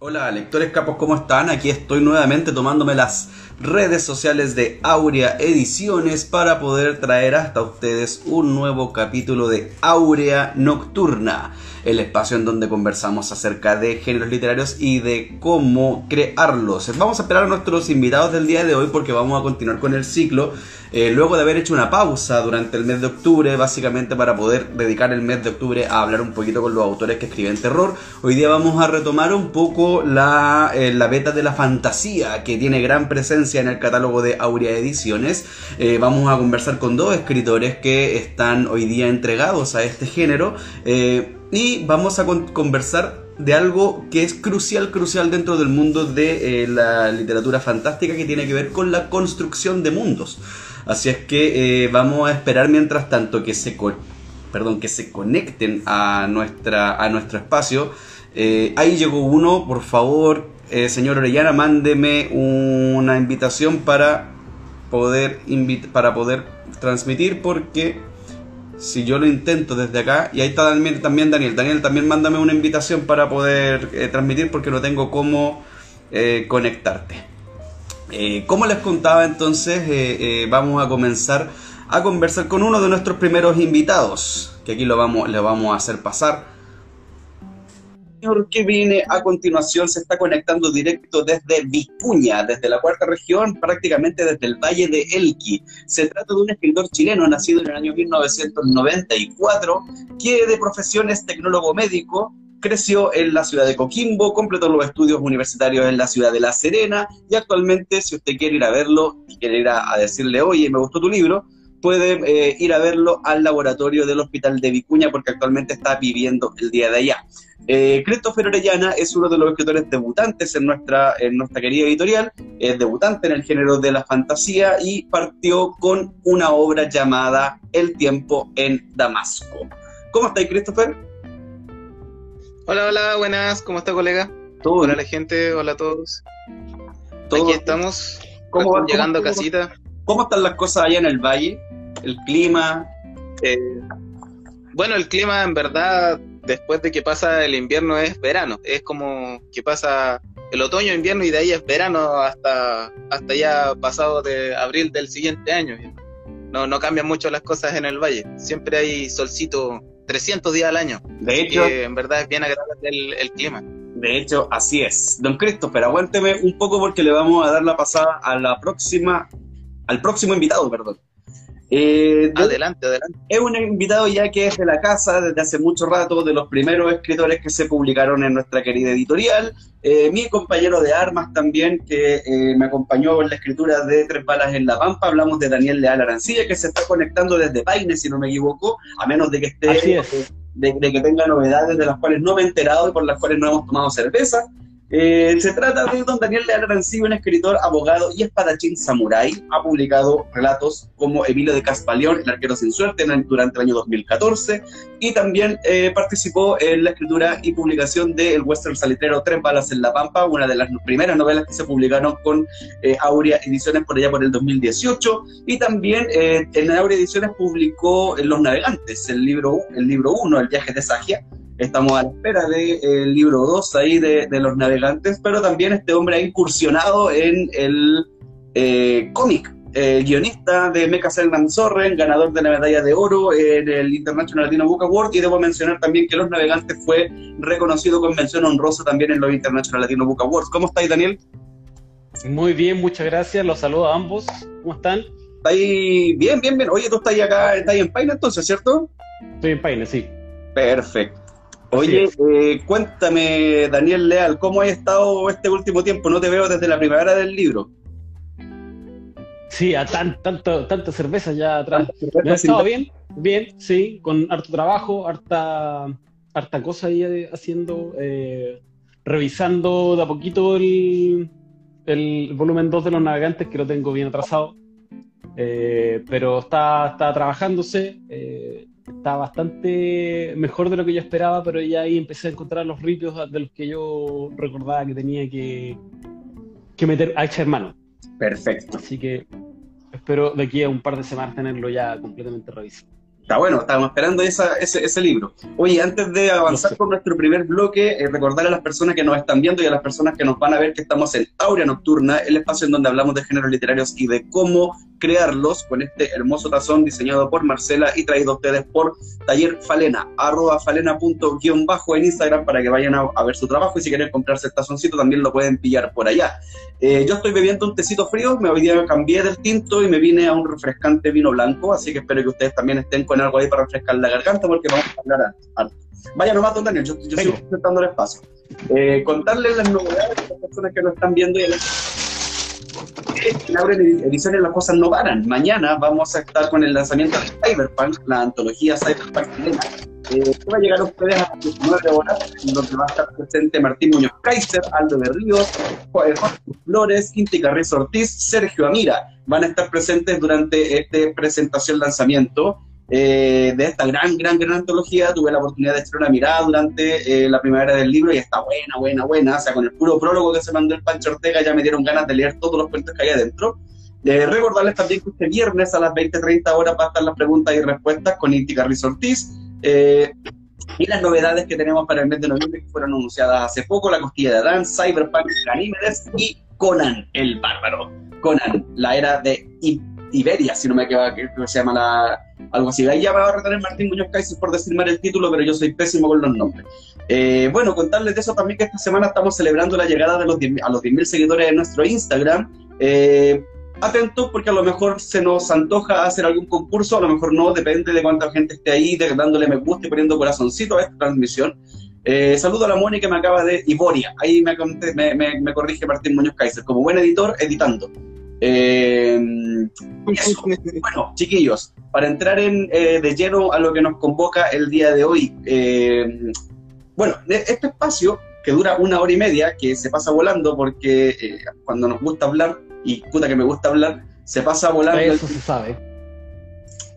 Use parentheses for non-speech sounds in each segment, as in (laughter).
Hola lectores capos, ¿cómo están? Aquí estoy nuevamente tomándome las redes sociales de Aurea Ediciones para poder traer hasta ustedes un nuevo capítulo de Aurea Nocturna, el espacio en donde conversamos acerca de géneros literarios y de cómo crearlos. Vamos a esperar a nuestros invitados del día de hoy porque vamos a continuar con el ciclo eh, luego de haber hecho una pausa durante el mes de octubre, básicamente para poder dedicar el mes de octubre a hablar un poquito con los autores que escriben terror, hoy día vamos a retomar un poco la, eh, la beta de la fantasía que tiene gran presencia en el catálogo de Aurea Ediciones. Eh, vamos a conversar con dos escritores que están hoy día entregados a este género y vamos a conversar de algo que es crucial, crucial dentro del mundo de la literatura fantástica que tiene que ver con la construcción de mundos. Así es que eh, vamos a esperar mientras tanto que se, perdón, que se conecten a, nuestra, a nuestro espacio. Eh, ahí llegó uno, por favor, eh, señor Orellana, mándeme una invitación para poder, para poder transmitir porque si yo lo intento desde acá, y ahí está también, también Daniel, Daniel también mándame una invitación para poder transmitir porque no tengo cómo conectarte. Eh, como les contaba entonces, eh, eh, vamos a comenzar a conversar con uno de nuestros primeros invitados, que aquí lo vamos, le vamos a hacer pasar. Señor que viene a continuación se está conectando directo desde Vicuña, desde la cuarta región, prácticamente desde el Valle de Elqui. Se trata de un escritor chileno nacido en el año 1994, que de profesión es tecnólogo médico, Creció en la ciudad de Coquimbo, completó los estudios universitarios en la ciudad de La Serena y actualmente, si usted quiere ir a verlo y quiere ir a, decirle, oye, me gustó tu libro, puede eh, ir a verlo al laboratorio del Hospital de Vicuña porque actualmente está viviendo el día de allá. Eh, Christopher Orellana es uno de los escritores debutantes en nuestra, en nuestra querida editorial, es debutante en el género de la fantasía y partió con una obra llamada El tiempo en Damasco. ¿Cómo estáis, Christopher? Hola, hola, buenas, ¿cómo está colega? ¿Todo? Hola la gente, hola a todos. Aquí estamos, ¿Cómo, llegando a casita. ¿Cómo están las cosas allá en el valle? ¿El clima? Eh, bueno, el clima en verdad, después de que pasa el invierno es verano, es como que pasa el otoño, invierno y de ahí es verano hasta, hasta ya pasado de abril del siguiente año. No, no cambian mucho las cosas en el valle, siempre hay solcito 300 días al año. De hecho, en verdad es bien agradable el, clima. De hecho, así es. Don Christopher, aguánteme un poco porque le vamos a dar la pasada a la próxima, al próximo invitado, perdón. Eh, adelante, adelante. Es un invitado ya que es de la casa desde hace mucho rato, de los primeros escritores que se publicaron en nuestra querida editorial. Eh, mi compañero de armas también, que eh, me acompañó en la escritura de Tres Balas en la Pampa. Hablamos de Daniel Leal Arancilla, que se está conectando desde Paine, si no me equivoco, a menos de que esté. De, de, que tenga novedades de las cuales no me he enterado y por las cuales no hemos tomado cerveza. Eh, se trata de don Daniel Arancibia, un escritor, abogado y espadachín samurái. Ha publicado relatos como Emilio de Caspaleón, El arquero sin suerte, durante el año 2014. Y también eh, participó en la escritura y publicación del el western salitrero Tres balas en la Pampa, una de las primeras novelas que se publicaron con eh, Aurea Ediciones por allá por el 2018. Y también en Aurea Ediciones publicó Los Navegantes, el libro 1, el, libro uno, el viaje de Sagia Estamos a la espera del de, libro 2 ahí de, Los Navegantes, pero también este hombre ha incursionado en el eh, cómic. guionista de Mecha Selman Sorren, ganador de la medalla de oro en el International Latino Book Award, y debo mencionar también que Los Navegantes fue reconocido con mención honrosa también en los International Latino Book Awards. ¿Cómo estáis, Daniel? Muy bien, muchas gracias. Los saludo a ambos. ¿Cómo están? Ahí bien, bien, bien. Oye, tú estás acá, estás en Paine entonces, ¿cierto? Estoy en Paine, sí. Perfecto. Oye, eh, cuéntame, Daniel Leal, ¿cómo has estado este último tiempo? No te veo desde la primavera del libro. Sí, a tan, tanto, tanta cerveza ya atrás. ¿Me ha estado bien? Bien, sí, con harto trabajo, harta, harta cosa ahí eh, haciendo, eh, revisando de a poquito el, el volumen 2 de los navegantes, que lo tengo bien atrasado. pero está, está trabajándose está bastante mejor de lo que yo esperaba, pero ya ahí empecé a encontrar los ripios de los que yo recordaba que tenía que, que meter a echar mano. Perfecto. Así que espero de aquí a un par de semanas tenerlo ya completamente revisado. Está bueno, estábamos esperando esa, ese, ese, libro. Oye, antes de avanzar con nuestro primer bloque, eh, recordarle a las personas que nos están viendo y a las personas que nos van a ver que estamos en Aurea Nocturna, el espacio en donde hablamos de géneros literarios y de cómo crearlos con este hermoso tazón diseñado por Marcela y traído a ustedes por Taller Falena, arroba falena.bajo en Instagram para que vayan a, ver su trabajo y si quieren comprarse el tazoncito también lo pueden pillar por allá. Eh, yo estoy bebiendo un tecito frío, me hoy día cambié del tinto y me vine a un refrescante vino blanco, así que espero que ustedes también estén con algo ahí para refrescar la garganta porque vamos a hablar harto. Vaya nomás, don Daniel, yo, yo sigo presentando el espacio. Eh, contarles las novedades a las personas que nos están viendo y en en ediciones las cosas no paran. Mañana vamos a estar con el lanzamiento de Cyberpunk, la antología Cyberpunk eh, que va a llegar a ustedes a las 19 horas, donde va a estar presente Martín Muñoz Kaiser, Aldo de Ríos, Jorge Flores, Quinti Carrizo Ortiz, Sergio Amira. Van a estar presentes durante esta presentación lanzamiento. Eh, de esta gran, gran, gran antología. Tuve la oportunidad de echar una mirada durante eh, la primavera del libro y está buena, buena, buena. O sea, con el puro prólogo que se mandó el Pancho Ortega ya me dieron ganas de leer todos los cuentos que hay adentro. Eh, recordarles también que este viernes a las 20-30 horas va a estar las preguntas y respuestas con Inti Carrizo Ortiz. y las novedades que tenemos para el mes de noviembre que fueron anunciadas hace poco, La Costilla de Adán, Cyberpunk, Ganímedes y Conan el Bárbaro. Conan, la era de Iberia, si no me equivoco, que se llama la, algo así. Ahí ya va a retener Martín Muñoz Kaiser por decir el título, pero yo soy pésimo con los nombres. Eh, bueno, contarles de eso también que esta semana estamos celebrando la llegada de los a los 10.000 seguidores de nuestro Instagram. Eh, atentos porque a lo mejor se nos antoja hacer algún concurso, a lo mejor no, depende de cuánta gente esté ahí, de, dándole me gusta y poniendo corazoncito a esta transmisión. Eh, saludo a la Mónica que me acaba de Iboria, ahí me, me, me corrige Martín Muñoz Kaiser, como buen editor, editando. Eh, bueno, chiquillos, para entrar en, eh, de lleno a lo que nos convoca el día de hoy. Eh, bueno, este espacio que dura una hora y media, que se pasa volando porque eh, cuando nos gusta hablar, y puta que me gusta hablar, se pasa volando. Eso se sabe.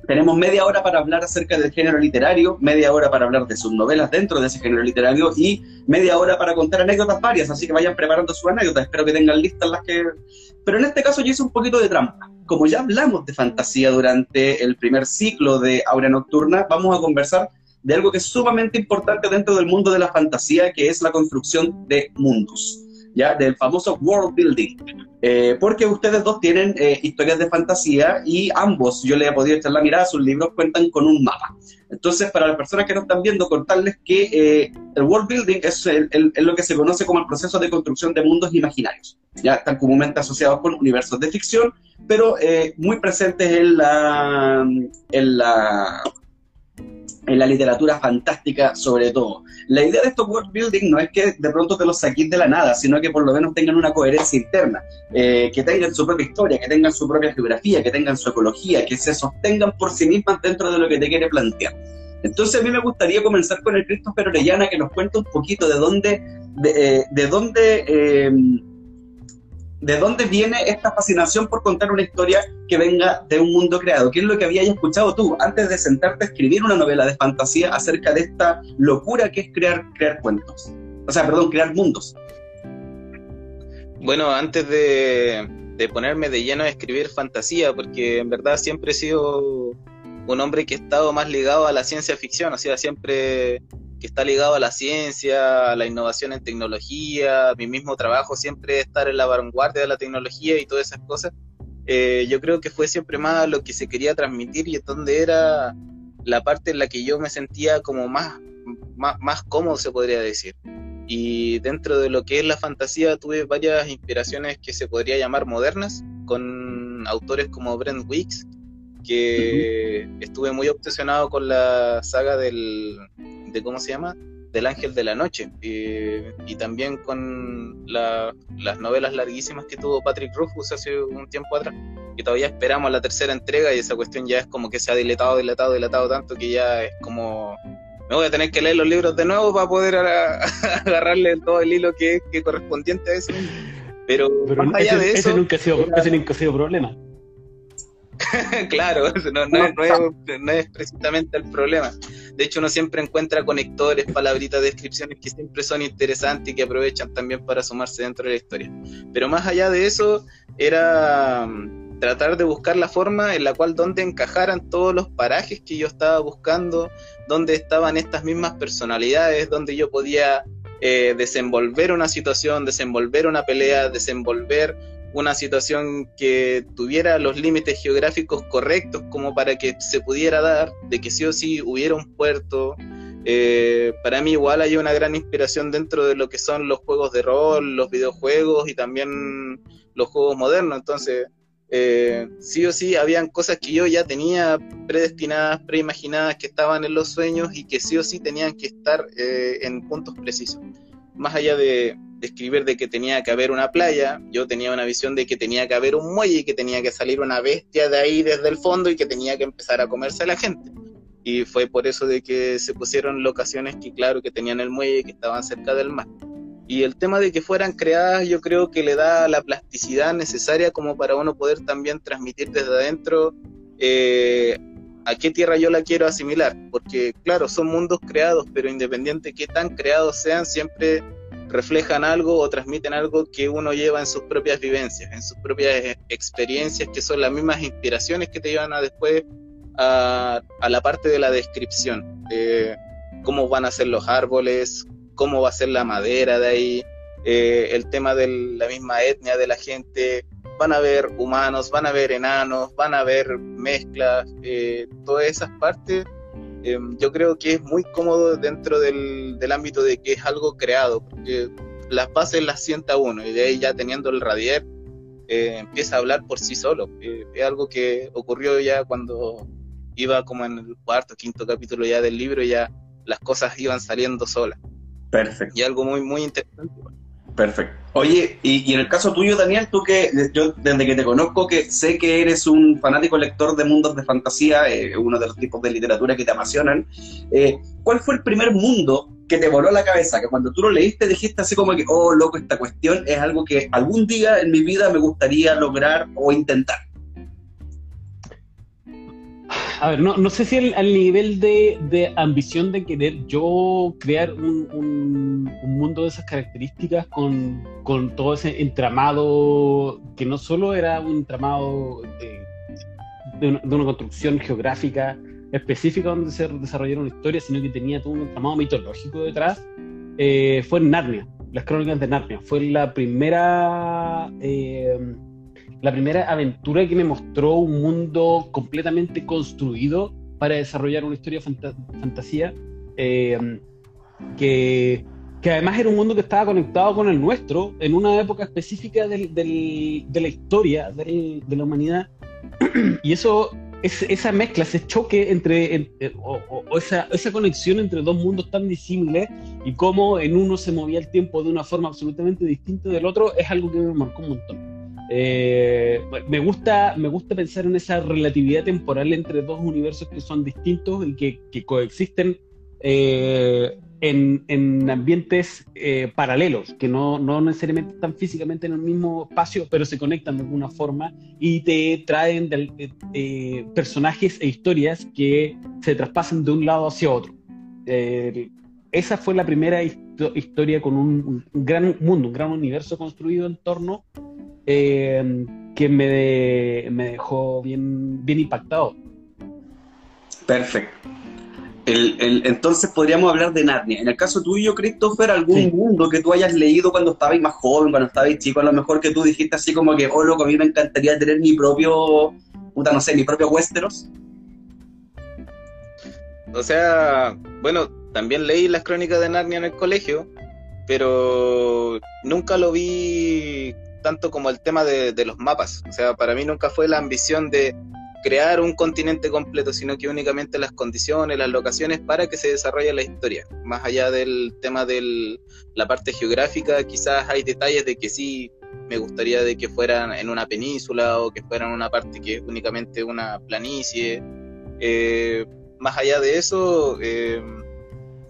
Tenemos media hora para hablar acerca del género literario, media hora para hablar de sus novelas dentro de ese género literario y media hora para contar anécdotas varias, así que vayan preparando sus anécdotas, espero que tengan listas las que... Pero en este caso yo hice un poquito de trampa. Como ya hablamos de fantasía durante el primer ciclo de Aurea Nocturna, vamos a conversar de algo que es sumamente importante dentro del mundo de la fantasía, que es la construcción de mundos. ¿Ya? del famoso world building. Eh, porque ustedes dos tienen eh, historias de fantasía y ambos, yo le he podido echar la mirada, sus libros cuentan con un mapa. Entonces, para las personas que no están viendo, contarles que eh, el world building es, lo que se conoce como el proceso de construcción de mundos imaginarios, ya tan comúnmente asociados con universos de ficción, pero muy presentes en la, en la en la literatura fantástica sobre todo. La idea de estos world building no es que de pronto te los saquís de la nada, sino que por lo menos tengan una coherencia interna, eh, que tengan su propia historia, que tengan su propia geografía, que tengan su ecología, que se sostengan por sí mismas dentro de lo que te quiere plantear. Entonces a mí me gustaría comenzar con el Christopher Orellana que nos cuenta un poquito de dónde, de, eh, de dónde eh, ¿De dónde viene esta fascinación por contar una historia que venga de un mundo creado? ¿Qué es lo que habías escuchado tú antes de sentarte a escribir una novela de fantasía acerca de esta locura que es crear, crear cuentos? O sea, perdón, crear mundos. Bueno, antes de, de ponerme de lleno a escribir fantasía, porque en verdad siempre he sido un hombre que ha estado más ligado a la ciencia ficción, o sea, siempre que está ligado a la ciencia, a la innovación en tecnología, mi mismo trabajo siempre estar en la vanguardia de la tecnología y todas esas cosas, eh, yo creo que fue siempre más lo que se quería transmitir y es donde era la parte en la que yo me sentía como más, más, más cómodo, se podría decir. Y dentro de lo que es la fantasía tuve varias inspiraciones que se podría llamar modernas, con autores como Brent Weeks, que estuve muy obsesionado con la saga del, de ¿cómo se llama? Del Ángel de la Noche. y también con las novelas larguísimas que tuvo Patrick Rufus hace un tiempo atrás, que todavía esperamos la tercera entrega y esa cuestión ya es como que se ha diletado, diletado, diletado tanto que ya es como... Me voy a tener que leer los libros de nuevo para poder (laughs) agarrarle todo el hilo que es correspondiente a eso. Pero, más allá de eso... Ese nunca ha sido, ese nunca ha sido problema. (laughs) claro, no, no, es, precisamente el problema. De hecho, uno siempre encuentra conectores, palabritas, descripciones que siempre son interesantes y que aprovechan también para sumarse dentro de la historia. Pero más allá de eso, era tratar de buscar la forma en la cual donde encajaran todos los parajes que yo estaba buscando, donde estaban estas mismas personalidades, donde yo podía eh, desenvolver una situación, desenvolver una pelea, desenvolver una situación que tuviera los límites geográficos correctos como para que se pudiera dar, de que sí o sí hubiera un puerto. Eh, para mí igual hay una gran inspiración dentro de lo que son los juegos de rol, los videojuegos y también los juegos modernos. Entonces, eh, sí o sí habían cosas que yo ya tenía predestinadas, preimaginadas, que estaban en los sueños y que sí o sí tenían que estar eh, en puntos precisos. Más allá de, describir de que tenía que haber una playa, yo tenía una visión de que tenía que haber un muelle y que tenía que salir una bestia de ahí desde el fondo y que tenía que empezar a comerse a la gente. Y fue por eso de que se pusieron locaciones que claro que tenían el muelle y que estaban cerca del mar. Y el tema de que fueran creadas yo creo que le da la plasticidad necesaria como para uno poder también transmitir desde adentro eh, a qué tierra yo la quiero asimilar. Porque claro, son mundos creados, pero independiente de qué tan creados sean, siempre reflejan algo o transmiten algo que uno lleva en sus propias vivencias, en sus propias experiencias, que son las mismas inspiraciones que te llevan a después a, la parte de la descripción, de cómo van a ser los árboles, cómo va a ser la madera de ahí, eh, el tema de la misma etnia de la gente, van a haber humanos, van a haber enanos, van a haber mezclas, eh, todas esas partes Em, yo creo que es muy cómodo dentro del, ámbito de que es algo creado, porque las bases las sienta uno y de ahí ya teniendo el radier eh, empieza a hablar por sí solo. Eh, es algo que ocurrió ya cuando iba como en el cuarto, quinto capítulo ya del libro, ya las cosas iban saliendo solas. Perfecto. Y algo muy, muy interesante. Perfecto. Oye, y, en el caso tuyo, Daniel, tú que yo desde que te conozco, que sé que eres un fanático lector de mundos de fantasía, eh, uno de los tipos de literatura que te apasionan, eh, ¿cuál fue el primer mundo que te voló la cabeza? Que cuando tú lo leíste dijiste así como que, oh, loco, esta cuestión es algo que algún día en mi vida me gustaría lograr o intentar. A ver, no, no sé si al, nivel de, ambición de querer yo crear un, mundo de esas características con, todo ese entramado que no solo era un entramado de, una, construcción geográfica específica donde se desarrollara una historia, sino que tenía todo un entramado mitológico detrás, eh, fue Narnia, las crónicas de Narnia. Fue la primera... Eh, la primera aventura que me mostró un mundo completamente construido para desarrollar una historia de fantasía, eh, que, que, además era un mundo que estaba conectado con el nuestro en una época específica del, de la historia de la humanidad. (clears throat) y eso, es, esa mezcla, ese choque entre, o, esa, esa, conexión entre dos mundos tan disímiles y cómo en uno se movía el tiempo de una forma absolutamente distinta del otro, es algo que me marcó un montón. Eh, me, gusta, me gusta pensar en esa relatividad temporal entre dos universos que son distintos y que, coexisten eh, en, ambientes eh, paralelos, que no, necesariamente están físicamente en el mismo espacio, pero se conectan de alguna forma y te traen personajes e historias que se traspasan de un lado hacia otro. esa fue la primera historia con un, un, gran mundo, un gran universo construido en torno eh, que me, me, dejó bien, bien impactado. Perfecto. El, entonces podríamos hablar de Narnia. En el caso tuyo, Christopher, algún mundo que tú hayas leído cuando estabas más joven, cuando estabas chico, a lo mejor que tú dijiste así como que, oh, loco, a mí me encantaría tener mi propio, puta, no sé, mi propio Westeros. O sea, bueno, también leí las crónicas de Narnia en el colegio, pero nunca lo vi tanto como el tema de, los mapas. O sea, para mí nunca fue la ambición de crear un continente completo, sino que únicamente las condiciones, las locaciones para que se desarrolle la historia. Más allá del tema de la parte geográfica, quizás hay detalles de que sí me gustaría de que fueran en una península o que fueran una parte que es únicamente una planicie. Eh, más allá de eso, eh,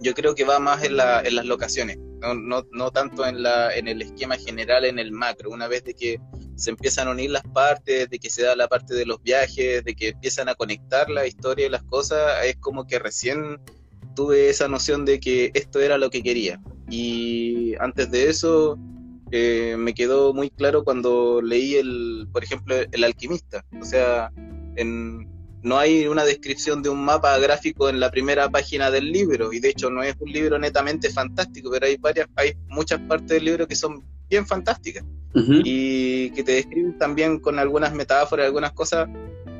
yo creo que va más en, en las locaciones no, no, tanto en, la, en el esquema general, en el macro, una vez de que se empiezan a unir las partes, de que se da la parte de los viajes, de que empiezan a conectar la historia y las cosas, es como que recién tuve esa noción de que esto era lo que quería. Y antes de eso, eh, me quedó muy claro cuando leí el, por ejemplo, El alquimista. O sea, en, no hay una descripción de un mapa gráfico en la primera página del libro y de hecho no es un libro netamente fantástico, pero hay varias, hay muchas partes del libro que son bien fantásticas y que te describen también con algunas metáforas, algunas cosas,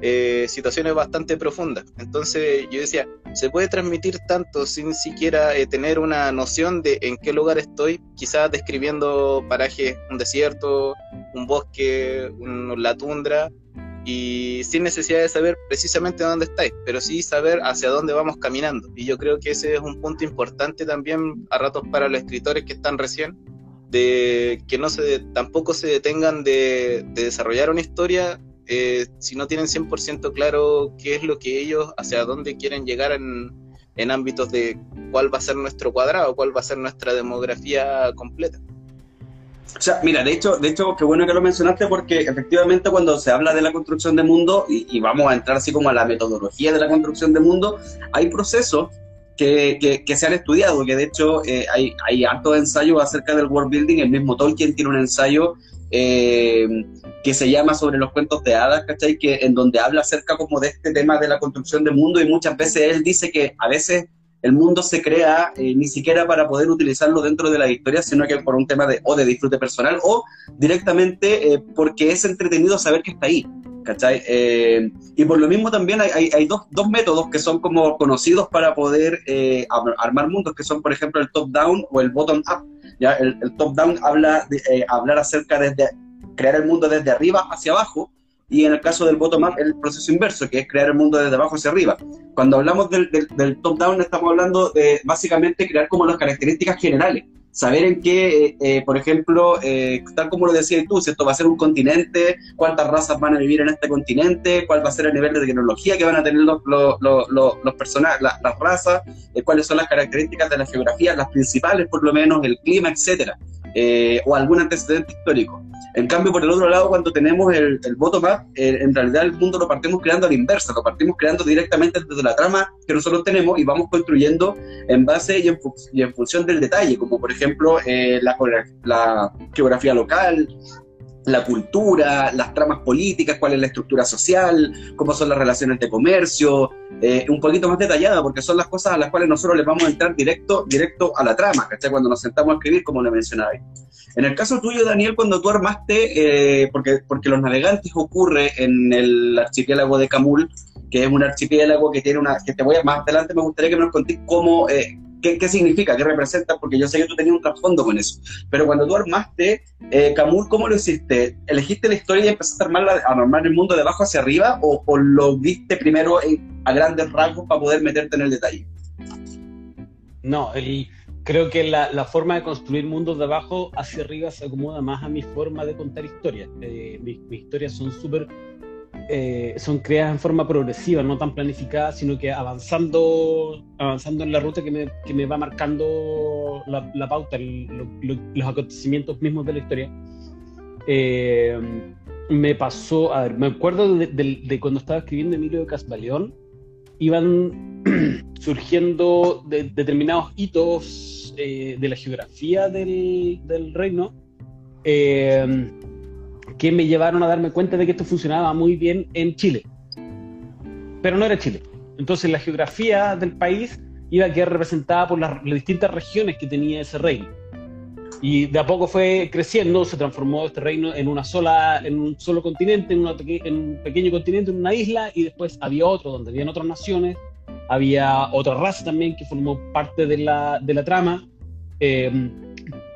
eh, situaciones bastante profundas. Entonces yo decía, se puede transmitir tanto sin siquiera eh, tener una noción de en qué lugar estoy, quizás describiendo parajes, un desierto, un bosque, la tundra, y sin necesidad de saber precisamente dónde estáis, pero sí saber hacia dónde vamos caminando. Y yo creo que ese es un punto importante también a ratos para los escritores que están recién, de que no se tampoco se detengan de, desarrollar una historia eh, si no tienen 100% claro qué es lo que ellos, hacia dónde quieren llegar en, en ámbitos de cuál va a ser nuestro cuadrado, cuál va a ser nuestra demografía completa. O sea, mira, de hecho, de hecho, qué bueno que lo mencionaste porque efectivamente cuando se habla de la construcción de mundo, y, vamos a entrar así como a la metodología de la construcción de mundo, hay procesos que, que, se han estudiado, que de hecho eh, hay, hay hartos ensayos acerca del world building, el mismo Tolkien tiene un ensayo eh, que se llama sobre los cuentos de hadas, ¿cachai? Que, en donde habla acerca como de este tema de la construcción de mundo y muchas veces él dice que a veces el mundo se crea eh, ni siquiera para poder utilizarlo dentro de la historia, sino que por un tema de o de disfrute personal o directamente eh, porque es entretenido saber que está ahí. Eh, y por lo mismo también hay, dos, dos, métodos que son como conocidos para poder armar mundos, que son por ejemplo el top-down o el bottom-up. El, el top-down habla de hablar acerca de crear el mundo desde arriba hacia abajo, y en el caso del bottom-up, el proceso inverso, que es crear el mundo desde abajo hacia arriba. Cuando hablamos del, del, top-down, estamos hablando de básicamente crear como las características generales. Saber en qué, eh, eh, por ejemplo, eh, tal como lo decías tú, si esto va a ser un continente, cuántas razas van a vivir en este continente, cuál va a ser el nivel de tecnología que van a tener los, los, los, los personajes, las, las razas, cuáles son las características de la geografía, las principales por lo menos, el clima, etcétera. o algún antecedente histórico. En cambio, por el otro lado, cuando tenemos el, el bottom-up, eh, en realidad el mundo lo partimos creando a la inversa, lo partimos creando directamente desde la trama que nosotros tenemos y vamos construyendo en base y en, y en función del detalle, como por ejemplo eh, la, la geografía local, la cultura, las tramas políticas, cuál es la estructura social, cómo son las relaciones de comercio, eh, un poquito más detallada, porque son las cosas a las cuales nosotros les vamos a entrar directo, directo a la trama, ¿cachai? Cuando nos sentamos a escribir, como le mencionaba. En el caso tuyo, Daniel, cuando tú armaste, eh, porque, porque los navegantes ocurre en el archipiélago de Camul, que es un archipiélago que tiene una, que te voy a, más adelante me gustaría que me contéis cómo, eh, qué, significa, qué representa, porque yo sé que tú tenías un trasfondo con eso. Pero cuando tú armaste eh, ¿cómo lo hiciste? ¿Elegiste la historia y empezaste a, armarla, a armar el mundo de abajo hacia arriba o, lo viste primero a grandes rasgos para poder meterte en el detalle? No, creo que la, forma de construir mundos de abajo hacia arriba se acomoda más a mi forma de contar historias. Eh, mis, historias son súper eh, son creadas en forma progresiva, no tan planificada, sino que avanzando, avanzando en la ruta que me, que me va marcando la, pauta, los acontecimientos mismos de la historia. Eh, me pasó, a ver, me acuerdo de, cuando estaba escribiendo Emilio de Casbaleón, iban (clears throat) surgiendo determinados hitos eh, de la geografía del, del reino que me llevaron a darme cuenta de que esto funcionaba muy bien en Chile. Pero no era Chile. Entonces la geografía del país iba a quedar representada por las, distintas regiones que tenía ese reino. Y de a poco fue creciendo, se transformó este reino en una sola, en un solo continente, en, en un pequeño continente, en una isla, y después había otro donde habían otras naciones, había otra raza también que formó parte de la, de la trama. Eh,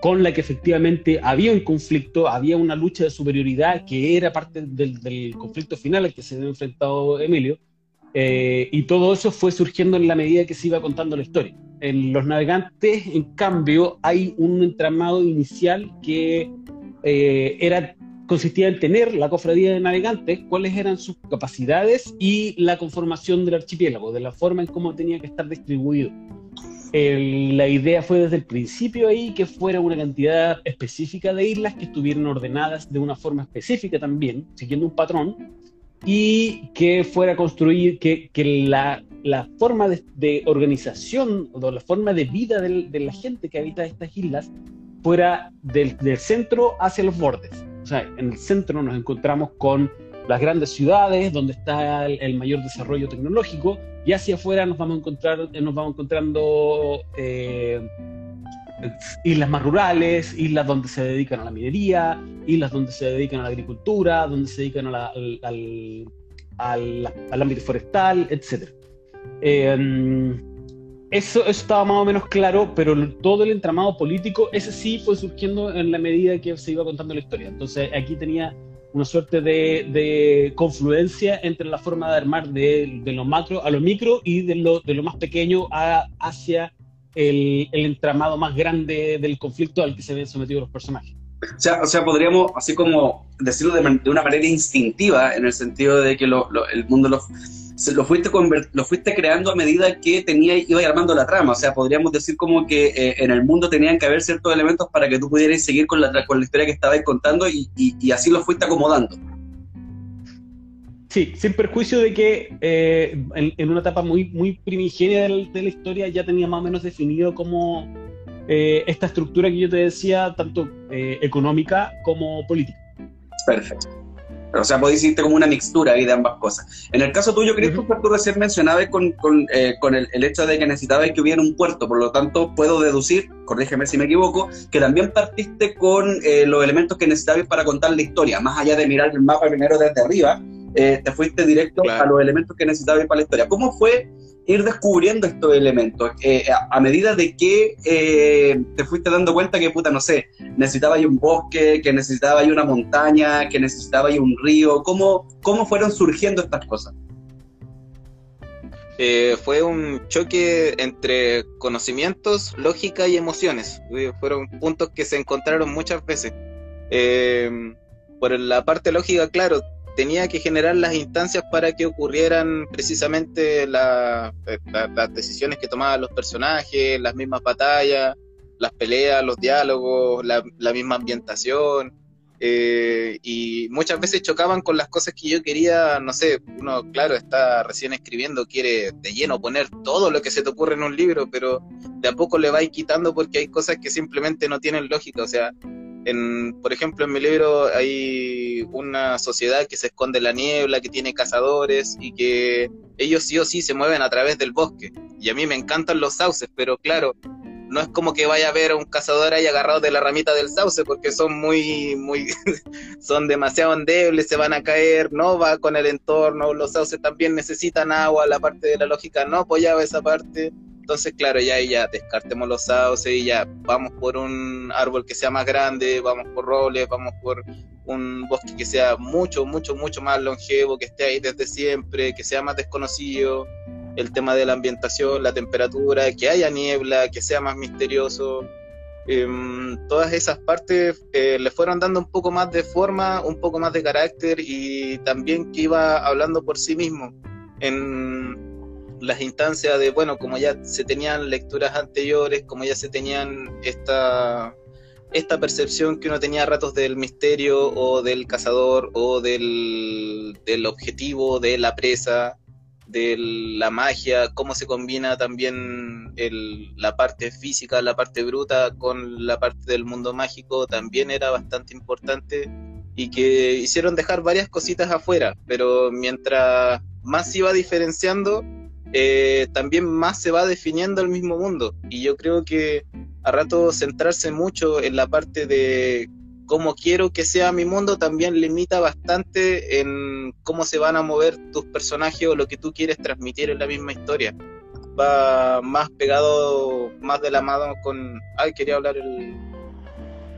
con la que efectivamente había un conflicto, había una lucha de superioridad que era parte del, conflicto final al que se había enfrentado Emilio, eh, y todo eso fue surgiendo en la medida que se iba contando la historia. En Los Navegantes, en cambio, hay un entramado inicial que eh, era, consistía en tener la cofradía de navegantes, cuáles eran sus capacidades y la conformación del archipiélago, de la forma en cómo tenía que estar distribuido la idea fue desde el principio ahí que fuera una cantidad específica de islas que estuvieran ordenadas de una forma específica también, siguiendo un patrón, y que fuera construir, que, que la, la, forma de, organización o la forma de vida de la gente que habita estas islas fuera del, del centro hacia los bordes. O sea, en el centro nos encontramos con las grandes ciudades, donde está el, mayor desarrollo tecnológico, y hacia afuera nos vamos, a vamos encontrando eh, islas más rurales, islas donde se dedican a la minería, islas donde se dedican a la agricultura, donde se dedican al, al, ámbito forestal, etc. Eh, eso, eso, estaba más o menos claro, pero todo el entramado político, ese sí fue surgiendo en la medida que se iba contando la historia. Entonces aquí tenía una suerte de, confluencia entre la forma de armar de, lo macro a lo micro y de lo, de lo más pequeño hacia el, entramado más grande del conflicto al que se ven sometidos los personajes. O sea, o sea, podríamos, así como decirlo de, una manera instintiva, en el sentido de que el mundo lo, lo, fuiste lo fuiste creando a medida que tenía, iba armando la trama. O sea, podríamos decir como que eh, en el mundo tenían que haber ciertos elementos para que tú pudieras seguir con la, con la historia que estabas contando y, y, así lo fuiste acomodando. Sí, sin perjuicio de que eh, en, una etapa muy, muy primigenia de la, historia ya tenía más o menos definido como eh, esta estructura que yo te decía, tanto económica como política. Perfecto. O sea, podéis irte como una mixtura ahí de ambas cosas. En el caso tuyo, Christopher, tú recién mencionabas con, con, eh, con el, el, hecho de que necesitabas que hubiera un puerto, por lo tanto, puedo deducir, corrígeme si me equivoco, que también partiste con eh, los elementos que necesitabas para contar la historia, más allá de mirar el mapa primero desde arriba, eh, te fuiste directo a los elementos que necesitabas para la historia. ¿Cómo fue ir descubriendo estos elementos eh, a, medida de que eh, te fuiste dando cuenta que, puta, no sé, necesitaba un bosque, que necesitaba una montaña, que necesitaba un río. ¿Cómo, ¿Cómo fueron surgiendo estas cosas? Eh, fue un choque entre conocimientos, lógica y emociones. Fueron puntos que se encontraron muchas veces. por la parte lógica, claro, tenía que generar las instancias para que ocurrieran precisamente eh, las decisiones que tomaban los personajes, las mismas batallas, las peleas, los diálogos, la, misma ambientación. Eh, y muchas veces chocaban con las cosas que yo quería, no sé, uno, claro, está recién escribiendo, quiere de lleno poner todo lo que se te ocurre en un libro, pero de a poco le va quitando porque hay cosas que simplemente no tienen lógica, o sea, por ejemplo, en mi libro hay una sociedad que se esconde en la niebla, que tiene cazadores y que ellos sí o sí se mueven a través del bosque. Y a mí me encantan los sauces, pero claro, no es como que vaya a ver a un cazador ahí agarrado de la ramita del sauce, porque son muy, muy, (laughs) son demasiado endebles, se van a caer, no va con el entorno, los sauces también necesitan agua, la parte de la lógica no apoyaba esa parte. Entonces, claro, ya, ya descartemos los sauces y ya vamos por un árbol que sea más grande, vamos por robles, vamos por un bosque que sea mucho, mucho, mucho más longevo, que esté ahí desde siempre, que sea más desconocido, el tema de la ambientación, la temperatura, que haya niebla, que sea más misterioso. Em, todas esas partes eh, le fueron dando un poco más de forma, un poco más de carácter y también que iba hablando por sí mismo. Las instancias de, bueno, como ya se tenían lecturas anteriores, como ya se tenían esta, esta percepción que uno tenía a ratos del misterio o del cazador o del, del objetivo de la presa, de la magia, cómo se combina también el, la parte física, la parte bruta con la parte del mundo mágico, también era bastante importante y que hicieron dejar varias cositas afuera, pero mientras más iba diferenciando, eh, también más se va definiendo el mismo mundo. Y yo creo que a rato centrarse mucho en la parte de cómo quiero que sea mi mundo también limita bastante en cómo se van a mover tus personajes o lo que tú quieres transmitir en la misma historia. Va más pegado, más de la mano con... Ay, quería hablar el...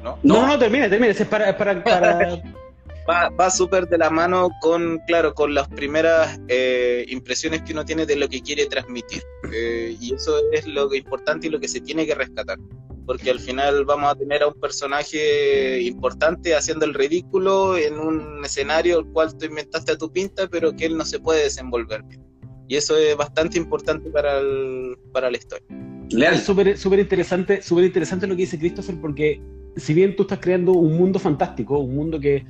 ¿No? No, no, termine, termine. Es para, para, para, (laughs) va, va súper de la mano con, claro, con las primeras eh, impresiones que uno tiene de lo que quiere transmitir. Eh, y eso es lo importante y lo que se tiene que rescatar. Porque al final vamos a tener a un personaje importante haciendo el ridículo en un escenario el cual tú inventaste a tu pinta, pero que él no se puede desenvolver bien. Y eso es bastante importante para, el, para la historia. Es súper súper interesante, súper interesante lo que dice Christopher porque si bien tú estás creando un mundo fantástico, un mundo que,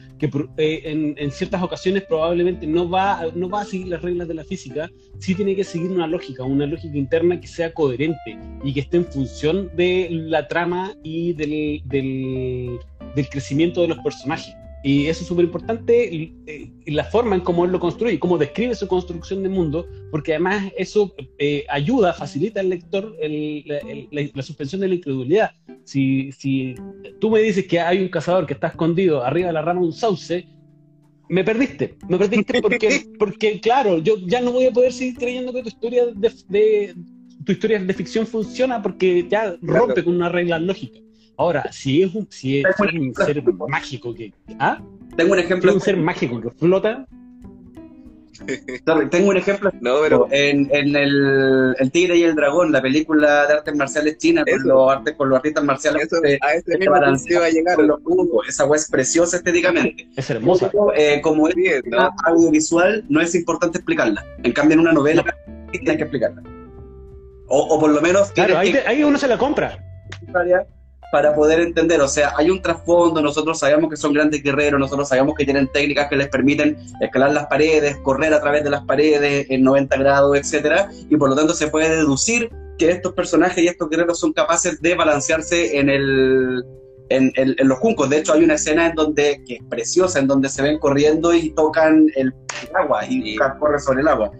eh, en, ciertas ocasiones probablemente no va, no va a seguir las reglas de la física, sí tiene que seguir una lógica, una lógica interna que sea coherente y que esté en función de la trama y del, del, del crecimiento de los personajes. Y eso es súper importante, eh, la forma en cómo él lo construye, cómo describe su construcción de mundo, porque además eso eh, ayuda, facilita al lector la, suspensión de la incredulidad. Si, si tú me dices que hay un cazador que está escondido arriba de la rama de un sauce, me perdiste, me perdiste porque, (laughs) porque claro, yo ya no voy a poder seguir creyendo que tu historia de, tu historia de ficción funciona porque ya rompe con una regla lógica. Ahora, si es un, si es, un ser mágico que. ¿Ah? Tengo un ejemplo. es un ser mágico que flota. Tengo un ejemplo no, pero... en, en el, el, Tigre y el Dragón, la película de artes marciales china, con los, artes, con los artistas marciales Eso, a ese mismo va a llegar. Los Esa wea es preciosa estéticamente. (laughs) Es hermosa. Eh, como es ¿no? audiovisual, no es importante explicarla. En cambio, en una novela, tienes que explicarla. O, o por lo menos. Claro, ahí, ahí uno se la compra para poder entender. O sea, hay un trasfondo, nosotros sabemos que son grandes guerreros, nosotros sabemos que tienen técnicas que les permiten escalar las paredes, correr a través de las paredes en 90 grados, etcétera, y por lo tanto se puede deducir que estos personajes y estos guerreros son capaces de balancearse en el en, los juncos. De hecho, hay una escena en donde, que es preciosa, en donde se ven corriendo y tocan el, agua y corre sobre el agua.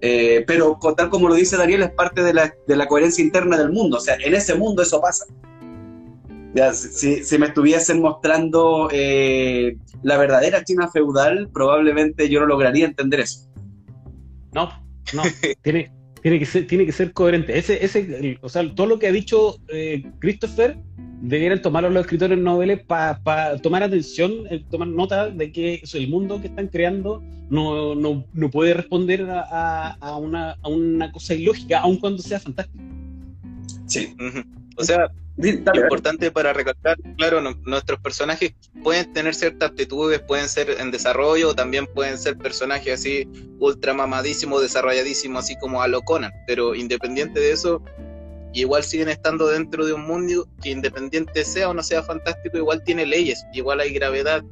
Eh, pero tal como lo dice Daniel, es parte de la, de la coherencia interna del mundo. O sea, en ese mundo eso pasa. Ya, si, si, me estuviesen mostrando eh, la verdadera China feudal, probablemente yo no lograría entender eso. No, no, (laughs) tiene, tiene, que ser, tiene que ser coherente. Ese, ese, o sea, todo lo que ha dicho eh, Christopher debieran tomarlo los escritores noveles para tomar atención, eh, tomar nota de que el mundo que están creando no, no, no puede responder a, a, una, a, una, cosa ilógica, aun cuando sea fantástico. Sí. O sea, importante para recalcar, claro, nuestros personajes pueden tener ciertas aptitudes, pueden ser en desarrollo, también pueden ser personajes así ultra mamadísimos, desarrolladísimos, así como a lo pero independiente de eso, igual siguen estando dentro de un mundo que independiente sea o no sea fantástico, igual tiene leyes, igual hay gravedad,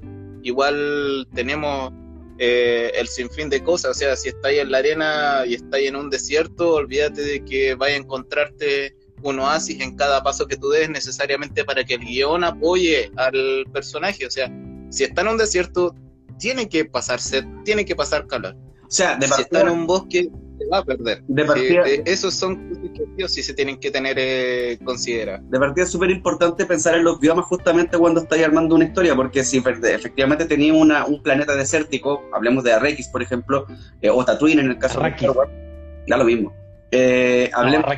igual tenemos eh, el sinfín de cosas, o sea, si estáis en la arena y estáis en un desierto, olvídate de que vaya a encontrarte un oasis en cada paso que tú des necesariamente para que el guion apoye al personaje. O sea, si está en un desierto, tiene que pasarse, tiene que pasar calor. O sea, de si está en un bosque, se va a perder. De partida, esos son cosas que sí se tienen que tener eh, consideradas. De partida es súper importante pensar en los biomas justamente cuando estáis armando una historia, porque si efectivamente teníamos una, un planeta desértico, hablemos de Arrakis, por ejemplo, eh, o Tatooine en el caso de Star ya lo mismo. Eh, hablemos,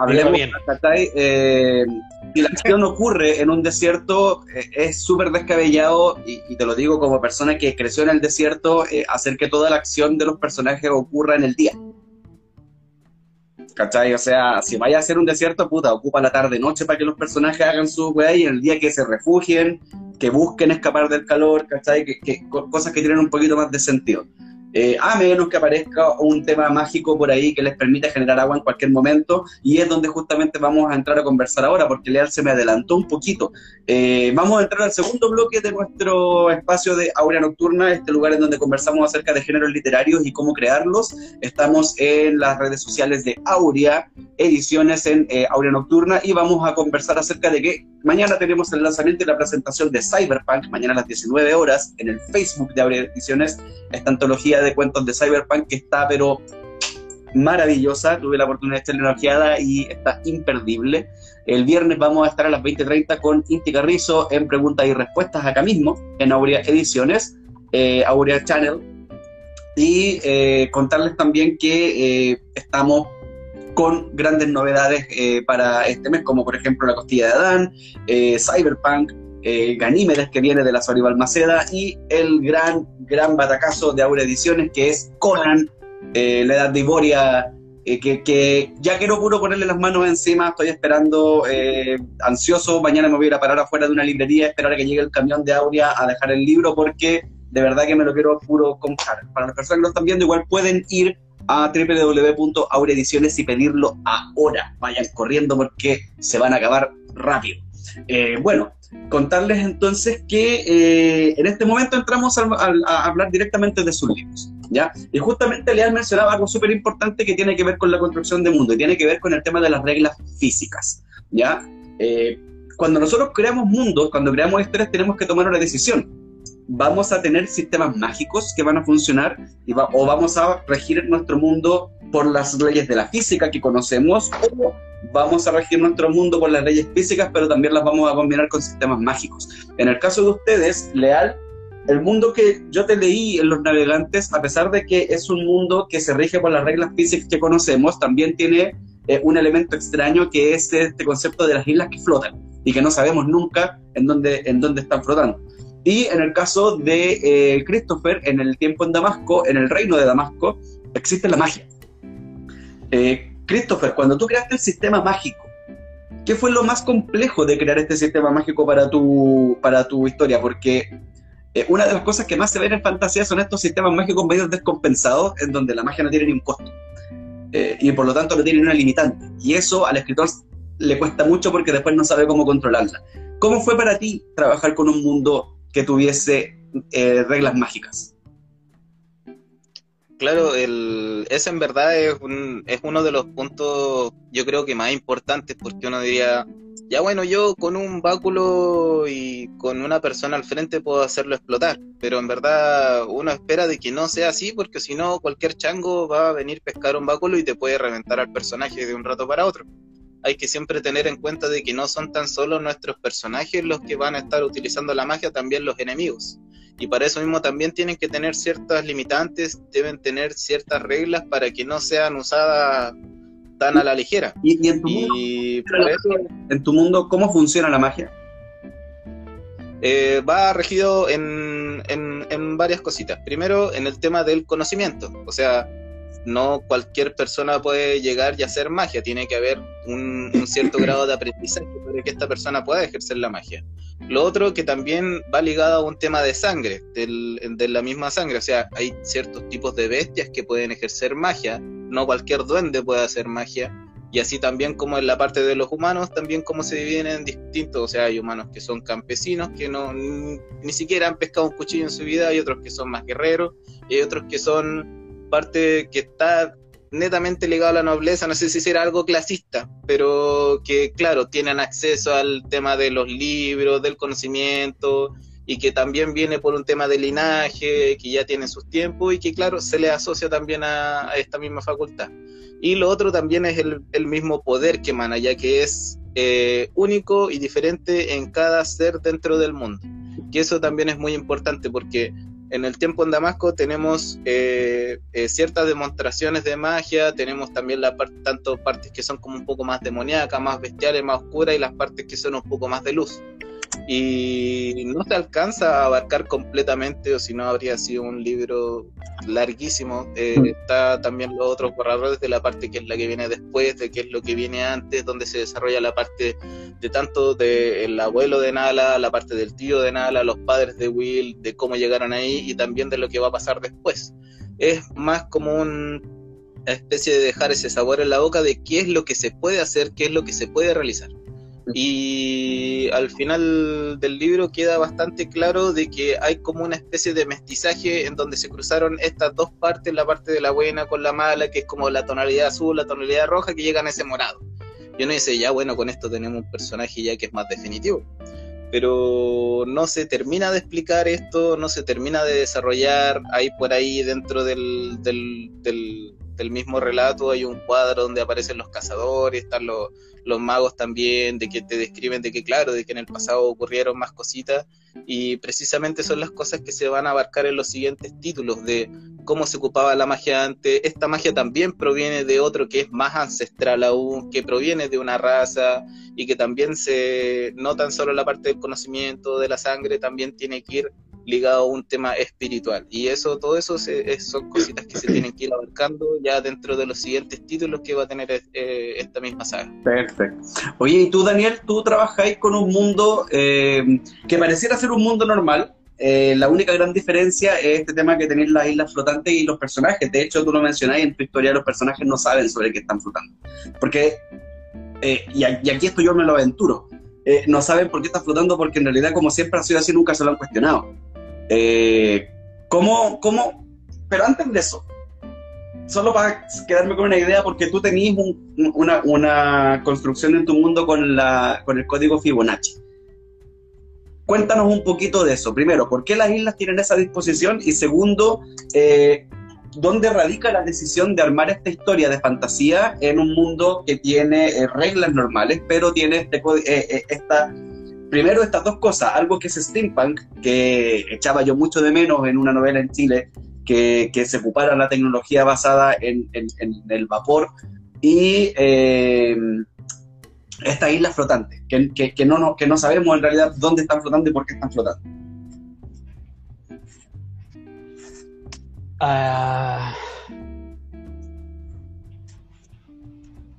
Hablemos, eh, si la acción ocurre en un desierto, eh, es súper descabellado, y, te lo digo como persona que creció en el desierto, eh, hacer que toda la acción de los personajes ocurra en el día. ¿Cachai? O sea, si vaya a ser un desierto, puta, ocupa la tarde-noche para que los personajes hagan su weá y en el día que se refugien, que busquen escapar del calor, ¿cachai? que, cosas que tienen un poquito más de sentido. Eh, a menos que aparezca un tema mágico por ahí que les permita generar agua en cualquier momento, y es donde justamente vamos a entrar a conversar ahora, porque Leal se me adelantó un poquito. Eh, vamos a entrar al segundo bloque de nuestro espacio de Aurea Nocturna, este lugar en donde conversamos acerca de géneros literarios y cómo crearlos. Estamos en las redes sociales de Aurea, ediciones en eh, Aurea Nocturna, y vamos a conversar acerca de que mañana tenemos el lanzamiento y la presentación de Cyberpunk, mañana a las 19 horas, en el Facebook de Aurea Ediciones, esta antología de cuentos de Cyberpunk que está, pero maravillosa. Tuve la oportunidad de una ojeada y está imperdible. El viernes vamos a estar a las 20.30 con Inti Carrizo en preguntas y respuestas acá mismo, en Aurea Ediciones, eh, Aurea Channel. Y eh, contarles también que eh, estamos con grandes novedades para este mes, como por ejemplo La Costilla de Adán, Cyberpunk, eh, Ganímedes, que viene de la Sori Balmaceda, y el gran, gran batacazo de Aura Ediciones, que es Conan, eh, la edad de Iboria, eh, que, ya quiero puro ponerle las manos encima, estoy esperando, eh, ansioso, mañana me voy a parar afuera de una librería, esperar a que llegue el camión de Aurea a dejar el libro, porque de verdad que me lo quiero puro comprar. Para las personas que lo están viendo, igual pueden ir a www.aureediciones y pedirlo ahora. Vayan corriendo porque se van a acabar rápido. bueno, contarles entonces que eh, en este momento entramos a, hablar directamente de sus libros, ¿ya? Y justamente Leal mencionaba algo súper importante que tiene que ver con la construcción de mundo tiene que ver con el tema de las reglas físicas, ¿ya? Eh, cuando nosotros creamos mundos, cuando creamos historias, tenemos que tomar una decisión. ¿Vamos a tener sistemas mágicos que van a funcionar o vamos a regir nuestro mundo por las leyes de la física que conocemos o vamos a regir nuestro mundo por las leyes físicas, pero también las vamos a combinar con sistemas mágicos. En el caso de ustedes, Leal, el mundo que yo te leí en Los Navegantes, a pesar de que es un mundo que se rige por las reglas físicas que conocemos, también tiene eh, un elemento extraño que es este concepto de las islas que flotan y que no sabemos nunca en dónde, en dónde están flotando. Y en el caso de eh, Christopher, en el tiempo en Damasco, en el reino de Damasco, existe la magia. Eh, Christopher, cuando tú creaste el sistema mágico, ¿qué fue lo más complejo de crear este sistema mágico para tu, para tu historia? Porque eh, una de las cosas que más se ven en fantasía son estos sistemas mágicos medio descompensados, en donde la magia no tiene ni un costo. Y por lo tanto no tiene una limitante. Y eso al escritor le cuesta mucho porque después no sabe cómo controlarla. ¿Cómo fue para ti trabajar con un mundo que tuviese eh, reglas mágicas? Claro, el, ese en verdad es, un, es uno de los puntos, yo creo que más importantes, porque uno diría, ya bueno, yo con un báculo y con una persona al frente puedo hacerlo explotar, pero en verdad uno espera de que no sea así, porque si no, cualquier chango va a venir pescar un báculo y te puede reventar al personaje de un rato para otro. Hay que siempre tener en cuenta de que no son tan solo nuestros personajes los que van a estar utilizando la magia, también los enemigos y para eso mismo también tienen que tener ciertas limitantes, deben tener ciertas reglas para que no sean usadas tan a la ligera. ¿Y, en, tu mundo, cómo funciona la magia? Eh, va regido en, en, en, varias cositas. Primero, en el tema del conocimiento. O sea, no cualquier persona puede llegar y hacer magia. Tiene que haber un, un cierto (coughs) grado de aprendizaje para que esta persona pueda ejercer la magia. Lo otro que también va ligado a un tema de sangre, de la misma sangre. O sea, hay ciertos tipos de bestias que pueden ejercer magia. No cualquier duende puede hacer magia. Y así también como en la parte de los humanos, también como se dividen en distintos. O sea, hay humanos que son campesinos, que no ni siquiera han pescado un cuchillo en su vida. Hay otros que son más guerreros. Y hay otros que son parte que está netamente ligado a la nobleza, no sé si será algo clasista, pero que claro, tienen acceso al tema de los libros, del conocimiento, y que también viene por un tema de linaje, que ya tiene sus tiempos y que claro, se le asocia también a, esta misma facultad. Y lo otro también es el, el mismo poder que emana, ya que es eh, único y diferente en cada ser dentro del mundo. Que eso también es muy importante porque en el tiempo en Damasco tenemos eh, eh, ciertas demostraciones de magia, tenemos también la tanto partes que son como un poco más demoníacas, más bestiales, más oscuras, y las partes que son un poco más de luz y no se alcanza a abarcar completamente o si no habría sido un libro larguísimo. Eh, mm. está también los otros borradores de la parte que es la que viene después, de qué es lo que viene antes, donde se desarrolla la parte de tanto del abuelo de Nala, la parte del tío de Nala, los padres de Will, de cómo llegaron ahí y también de lo que va a pasar después. Es más como una especie de dejar ese sabor en la boca de qué es lo que se puede hacer, qué es lo que se puede realizar. Y al final del libro queda bastante claro de que hay como una especie de mestizaje en donde se cruzaron estas dos partes, la parte de la buena con la mala, que es como la tonalidad azul, la tonalidad roja, que llegan a ese morado. Y uno dice, ya bueno, con esto tenemos un personaje ya que es más definitivo. Pero no se termina de explicar esto, no se termina de desarrollar. Hay por ahí dentro del, del, del del mismo relato hay un cuadro donde aparecen los cazadores, están los, los magos también, de que te describen de que claro, de que en el pasado ocurrieron más cositas y precisamente son las cosas que se van a abarcar en los siguientes títulos de cómo se ocupaba la magia antes. Esta magia también proviene de otro que es más ancestral aún, que proviene de una raza y que también se, no tan solo la parte del conocimiento de la sangre, también tiene que ir ligado a un tema espiritual. Y eso, todo eso son cositas que se tienen que ir abarcando ya dentro de los siguientes títulos que va a tener eh, esta misma saga. Perfecto. Oye, y tú, Daniel, tú trabajáis con un mundo eh, que pareciera ser un mundo normal. Eh, la única gran diferencia es este tema que tenéis las islas flotantes y los personajes. De hecho, tú lo mencionáis en tu historia, los personajes no saben sobre qué están flotando. Porque, y, aquí esto yo me lo aventuro, no saben por qué está flotando porque en realidad como siempre ha sido así nunca se lo han cuestionado. Eh, ¿cómo, ¿Cómo? Pero antes de eso, solo para quedarme con una idea, porque tú tenías una, una, construcción en tu mundo con, la, con el código Fibonacci. Cuéntanos un poquito de eso. Primero, ¿por qué las islas tienen esa disposición? Y segundo, eh, ¿dónde radica la decisión de armar esta historia de fantasía en un mundo que tiene eh, reglas normales, pero tiene este, eh, esta, primero estas dos cosas, algo que es steampunk, que echaba yo mucho de menos en una novela en Chile, que, se ocupara la tecnología basada en, el vapor y eh, estas islas flotantes, que, no, que no sabemos en realidad dónde están flotando y por qué están flotando. Ah.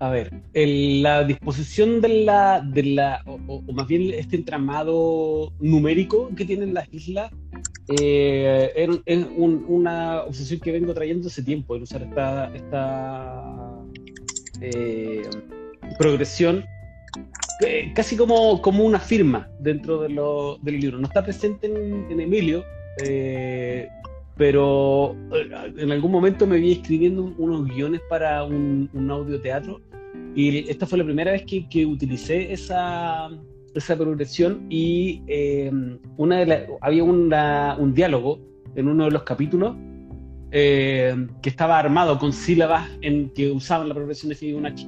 A ver, la disposición de la, de la o, más bien este entramado numérico que tienen las islas eh, es, una obsesión que vengo trayendo hace tiempo, el usar esta, esta eh, progresión eh, casi como, como una firma dentro de lo, del libro. No está presente en, Emilio, eh, pero en algún momento me vi escribiendo unos guiones para un, un audio teatro y esta fue la primera vez que, que utilicé esa, esa progresión y eh, una de había un diálogo en uno de los capítulos eh, que estaba armado con sílabas en que usaban la progresión de Fibonacci.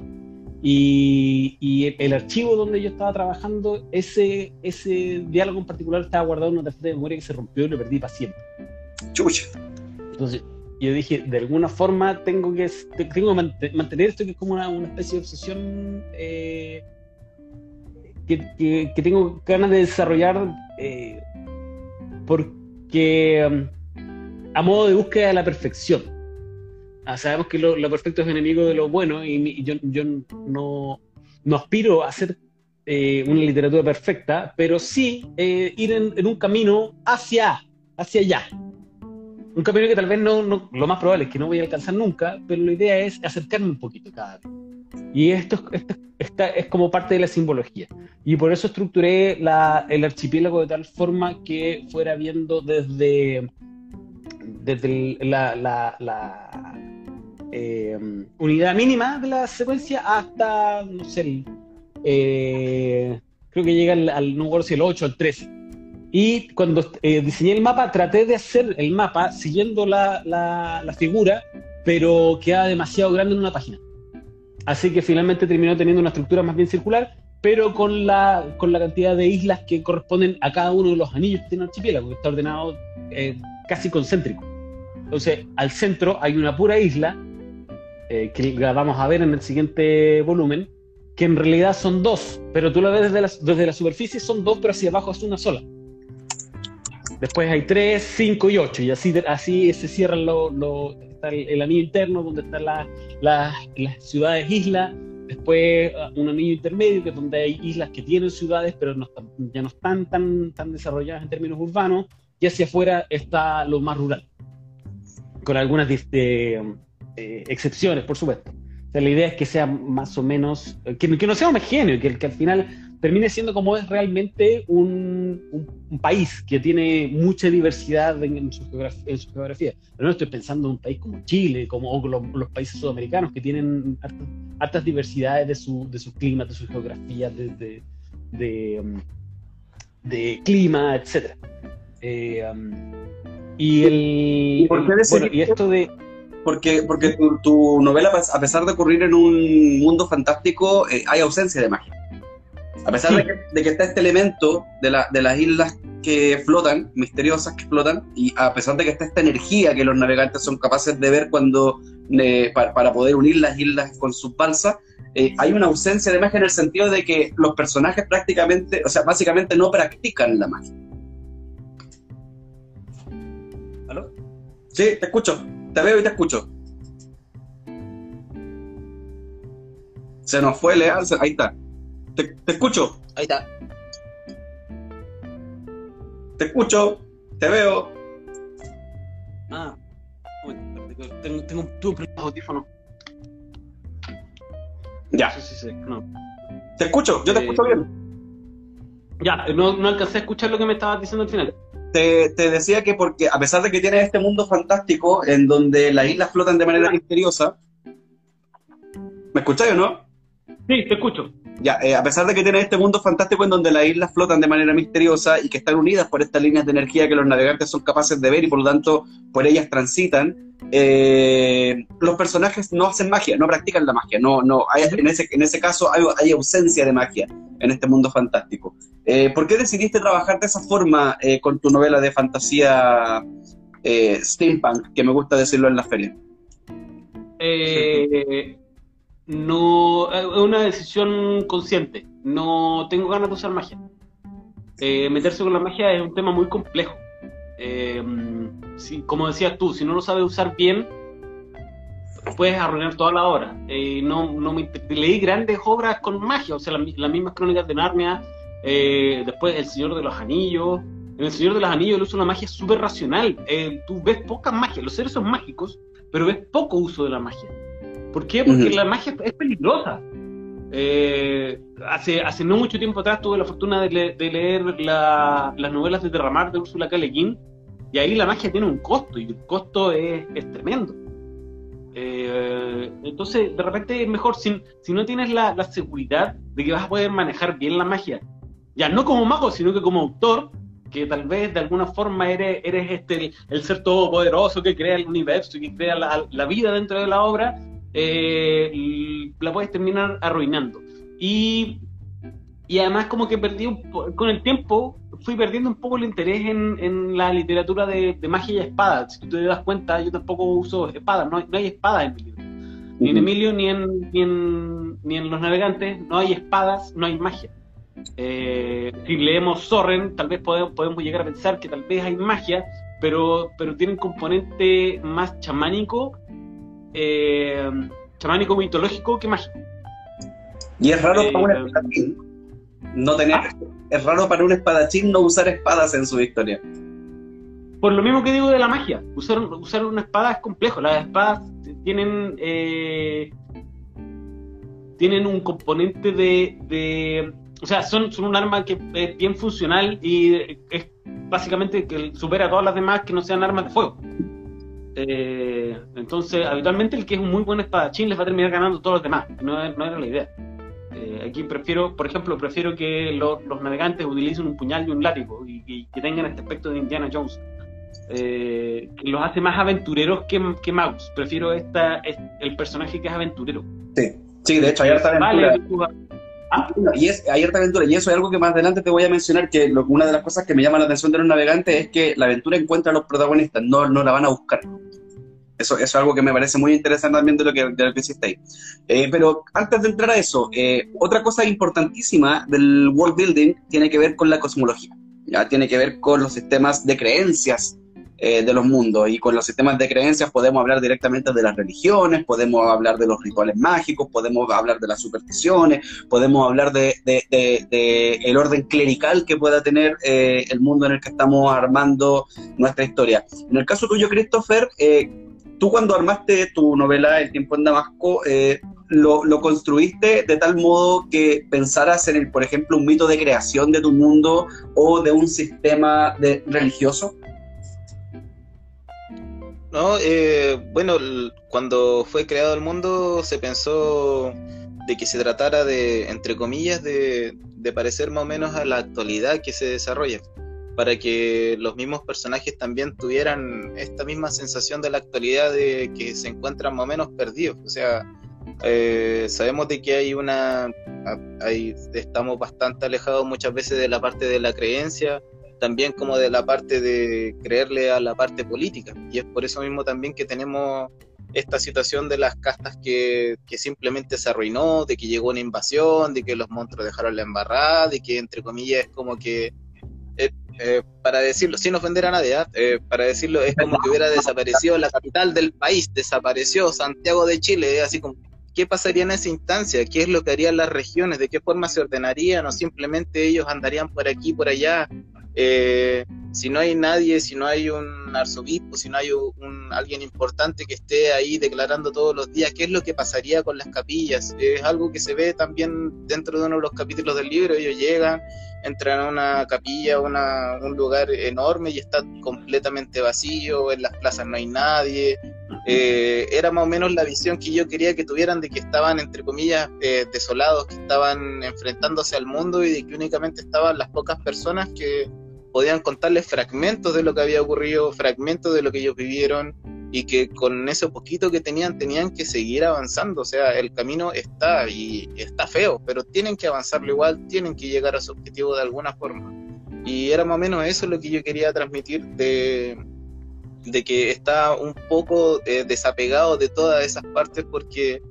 Y, y el, archivo donde yo estaba trabajando, ese, ese diálogo en particular estaba guardado en una tarjeta de memoria que se rompió y lo perdí para siempre. Chucha. Entonces, yo dije, de alguna forma tengo que, tengo que mantener esto que es como una, una especie de obsesión eh, que, tengo ganas de desarrollar eh, porque um, a modo de búsqueda de la perfección. Ah, sabemos que lo, perfecto es enemigo de lo bueno y, yo, no, no, aspiro a hacer eh, una literatura perfecta, pero sí eh, ir en, un camino hacia, hacia allá. Un camino que tal vez no, no, lo más probable es que no voy a alcanzar nunca, pero la idea es acercarme un poquito cada vez. Y esto, es como parte de la simbología. Y por eso estructuré el archipiélago de tal forma que fuera viendo desde, desde la, eh, unidad mínima de la secuencia hasta, no sé, eh, creo que llega al, no recuerdo si el 8 o el 13. Y cuando eh, diseñé el mapa, traté de hacer el mapa siguiendo la, la figura, pero queda demasiado grande en una página. Así que finalmente terminó teniendo una estructura más bien circular, pero con la, con la cantidad de islas que corresponden a cada uno de los anillos que tiene el archipiélago, que está ordenado eh, casi concéntrico. Entonces, al centro hay una pura isla, eh, que la vamos a ver en el siguiente volumen, que en realidad son dos, pero tú la ves desde la, desde la superficie, son dos, pero hacia abajo es una sola. Después hay tres, cinco y ocho, y así, así se cierran los el, anillo interno, donde están las ciudades islas, después uh, un anillo intermedio, que es donde hay islas que tienen ciudades, pero no ya no están tan, tan desarrolladas en términos urbanos, y hacia afuera está lo más rural, con algunas eh, excepciones, por supuesto. la idea es que sea más o menos, que, que no sea homogéneo, que, que al final termine siendo como es realmente un, un, país que tiene mucha diversidad en, su, geografía, Pero no estoy pensando en un país como Chile, como los, países sudamericanos, que tienen altas, diversidades de su, de su clima, de su geografía, de, de, um, de, clima, etc. Eh, um, y, el, ¿Y, esto de porque, porque tu, tu, novela, a pesar de ocurrir en un mundo fantástico, eh, hay ausencia de magia. A pesar de, que, está este elemento de, las islas que flotan, misteriosas que flotan, y a pesar de que está esta energía que los navegantes son capaces de ver cuando eh, para, poder unir las islas con sus balsas, eh, hay una ausencia de magia en el sentido de que los personajes prácticamente, o sea, básicamente no practican la magia. ¿Aló? Sí, te escucho, te veo y te escucho. Se nos fue Leal, ahí está. Te, escucho. Ahí está. Te escucho. Te veo. Ah. Tengo, tengo tubo audífono. Ya. Sí, sí, sí. No. Te escucho, yo te escucho bien. Ya, no, no alcancé a escuchar lo que me estabas diciendo al final. Te, te, decía que porque a pesar de que tienes este mundo fantástico en donde las islas flotan de manera misteriosa, ¿me escucháis o no? Sí, te escucho. Ya, eh, a pesar de que tienes este mundo fantástico en donde las islas flotan de manera misteriosa y que están unidas por estas líneas de energía que los navegantes son capaces de ver y por lo tanto por ellas transitan, eh, los personajes no hacen magia, no practican la magia, no, no, hay, en, ese, en ese caso hay, hay, ausencia de magia en este mundo fantástico. Eh, ¿Por qué decidiste trabajar de esa forma eh, con tu novela de fantasía eh, steampunk, que me gusta decirlo en la feria? No, es una decisión consciente, no tengo ganas de usar magia. meterse con la magia es un tema muy complejo. Eh, si, como decías tú, si no lo sabes usar bien, puedes arruinar toda la obra. Eh, no, no me, leí grandes obras con magia, o sea, las mismas crónicas de Narnia, eh, después El Señor de los Anillos. En El Señor de los Anillos él usa una magia súper racional. Eh, tú ves poca magia, los seres son mágicos, pero ves poco uso de la magia. ¿Por qué? Porque la magia es peligrosa. hace, hace no mucho tiempo atrás tuve la fortuna de, leer las novelas de Derramar de Úrsula K. Le Guin, y ahí la magia tiene un costo, y el costo es, tremendo. Eh, entonces, de repente es mejor, si, si no tienes la, seguridad de que vas a poder manejar bien la magia, ya no como mago, sino que como autor, que tal vez de alguna forma eres, eres este, el, ser todopoderoso que crea el universo y que crea la, vida dentro de la obra, eh, la puedes terminar arruinando. Y, y además como que perdí con el tiempo fui perdiendo un poco el interés en, en la literatura de, magia y espada. Si tú te das cuenta, yo tampoco uso espadas, no, hay espadas en mi libro. Ni en Emilio ni en, ni en, ni en Los Navegantes, no hay espadas, no hay magia. Eh, si leemos Sorren, tal vez podemos, podemos llegar a pensar que tal vez hay magia, pero, pero tiene un componente más chamánico, eh, chamánico mitológico que mágico. Y es raro para un eh, no tener, ah. es raro para un espadachín no usar espadas en su historia. Por lo mismo que digo de la magia, usar, usar una espada es complejo. Las espadas tienen eh, tienen un componente de, o sea, son, son un arma que es bien funcional y es básicamente que supera a todas las demás que no sean armas de fuego. Eh, entonces, habitualmente el que es un muy buen espadachín les va a terminar ganando todos los demás. No, no era la idea. Eh, aquí prefiero, por ejemplo, prefiero que los navegantes utilicen un puñal y un látigo y, que tengan este aspecto de Indiana Jones. Eh, que los hace más aventureros que, que magos. Prefiero esta, el personaje que es aventurero. Sí, sí de hecho hay harta aventura. ¿Ah? Y es, hay harta aventura, y eso es algo que más adelante te voy a mencionar, que una de las cosas que me llama la atención de los navegantes es que la aventura encuentra a los protagonistas, no, no la van a buscar. Eso, es algo que me parece muy interesante también de lo que, de lo que hiciste ahí. Eh, pero antes de entrar a eso, eh, otra cosa importantísima del world building tiene que ver con la cosmología. ¿ya? Tiene que ver con los sistemas de creencias eh, de los mundos. Y con los sistemas de creencias podemos hablar directamente de las religiones, podemos hablar de los rituales mágicos, podemos hablar de las supersticiones, podemos hablar de, de, de, el orden clerical que pueda tener el mundo en el que estamos armando nuestra historia. En el caso tuyo, Christopher, tú cuando armaste tu novela El tiempo en Damasco, eh, lo, construiste de tal modo que pensaras en el, por ejemplo, un mito de creación de tu mundo o de un sistema de, religioso? No, eh, bueno, cuando fue creado el mundo se pensó de que se tratara de, entre comillas, de, parecer más o menos a la actualidad que se desarrolla para que los mismos personajes también tuvieran esta misma sensación de la actualidad de que se encuentran más o menos perdidos. O sea, eh, sabemos de que hay una, hay, estamos bastante alejados muchas veces de la parte de la creencia, también como de la parte de creerle a la parte política. Y es por eso mismo también que tenemos esta situación de las castas que, que, simplemente se arruinó, de que llegó una invasión, de que los monstruos dejaron la embarrada, de que entre comillas es como que eh, eh, para decirlo, sin ofender a nadie, ¿ah? eh, para decirlo, es como que hubiera desaparecido la capital del país, desapareció Santiago de Chile, así como, ¿qué pasaría en esa instancia? ¿Qué es lo que harían las regiones? ¿De qué forma se ordenarían? ¿O simplemente ellos andarían por aquí, por allá? Si no hay nadie, si no hay un arzobispo, si no hay un, alguien importante que esté ahí declarando todos los días, ¿qué es lo que pasaría con las capillas? Es algo que se ve también dentro de uno de los capítulos del libro, ellos llegan, entran a una capilla, una, un lugar enorme y está completamente vacío, en las plazas no hay nadie, eh, era más o menos la visión que yo quería que tuvieran de que estaban, entre comillas, eh, desolados, que estaban enfrentándose al mundo y de que únicamente estaban las pocas personas que podían contarles fragmentos de lo que había ocurrido, fragmentos de lo que ellos vivieron y que con eso poquito que tenían tenían que seguir avanzando. O sea, el camino está y está feo, pero tienen que avanzarlo igual, tienen que llegar a su objetivo de alguna forma. Y era más o menos eso lo que yo quería transmitir de, que está un poco eh, desapegado de todas esas partes porque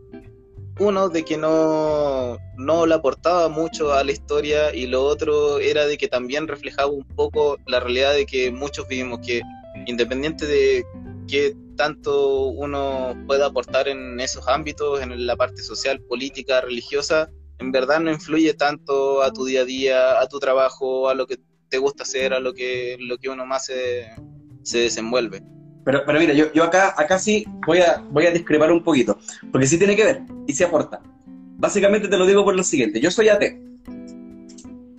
uno de que no, no le aportaba mucho a la historia y lo otro era de que también reflejaba un poco la realidad de que muchos vivimos, que independiente de qué tanto uno pueda aportar en esos ámbitos, en la parte social, política, religiosa, en verdad no influye tanto a tu día a día, a tu trabajo, a lo que te gusta hacer, a lo que, lo que uno más se, se desenvuelve. Pero, pero mira, yo, yo acá, acá sí voy a, voy a discrepar un poquito, porque sí tiene que ver y se aporta. Básicamente te lo digo por lo siguiente, yo soy ateo.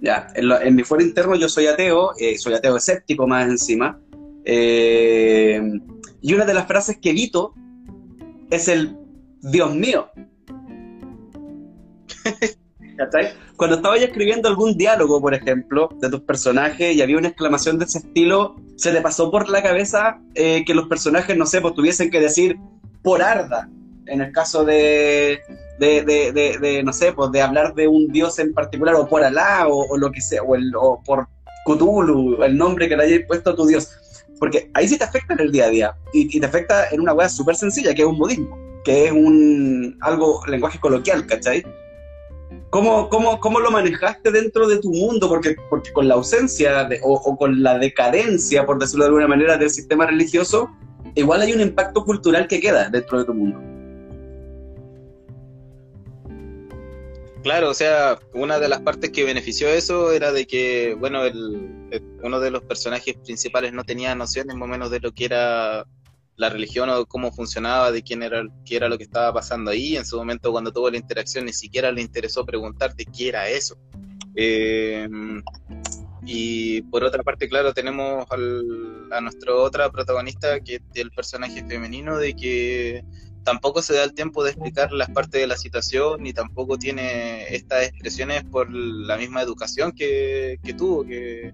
Ya, en, mi fuero interno yo soy ateo, eh, soy ateo escéptico más encima. Eh, y una de las frases que evito es el Dios mío. (laughs) Cuando estaba escribiendo algún diálogo, por ejemplo, de tus personajes y había una exclamación de ese estilo, ¿se te pasó por la cabeza eh, que los personajes, no sé, pues tuviesen que decir por Arda? En el caso de, de, no sé, pues de hablar de un dios en particular, o por Alá, o, lo que sea, o, el, o por Cthulhu, el nombre que le hayas puesto a tu dios. Porque ahí sí te afecta en el día a día. Y, te afecta en una wea súper sencilla, que es un modismo, que es un algo, lenguaje coloquial, ¿cachai? ¿Cómo, cómo, cómo lo manejaste dentro de tu mundo? Porque, porque con la ausencia o, con la decadencia, por decirlo de alguna manera, del sistema religioso, igual hay un impacto cultural que queda dentro de tu mundo. Claro, o sea, una de las partes que benefició eso era de que, bueno, el, uno de los personajes principales no tenía nociones más o menos de lo que era la religión o cómo funcionaba, de quién era, qué era lo que estaba pasando ahí. En su momento, cuando tuvo la interacción, ni siquiera le interesó preguntarte qué era eso. Eh, y por otra parte, claro, tenemos a nuestra otra protagonista, que es el personaje femenino, de que tampoco se da el tiempo de explicar las partes de la situación, ni tampoco tiene estas expresiones por la misma educación que, que tuvo, que,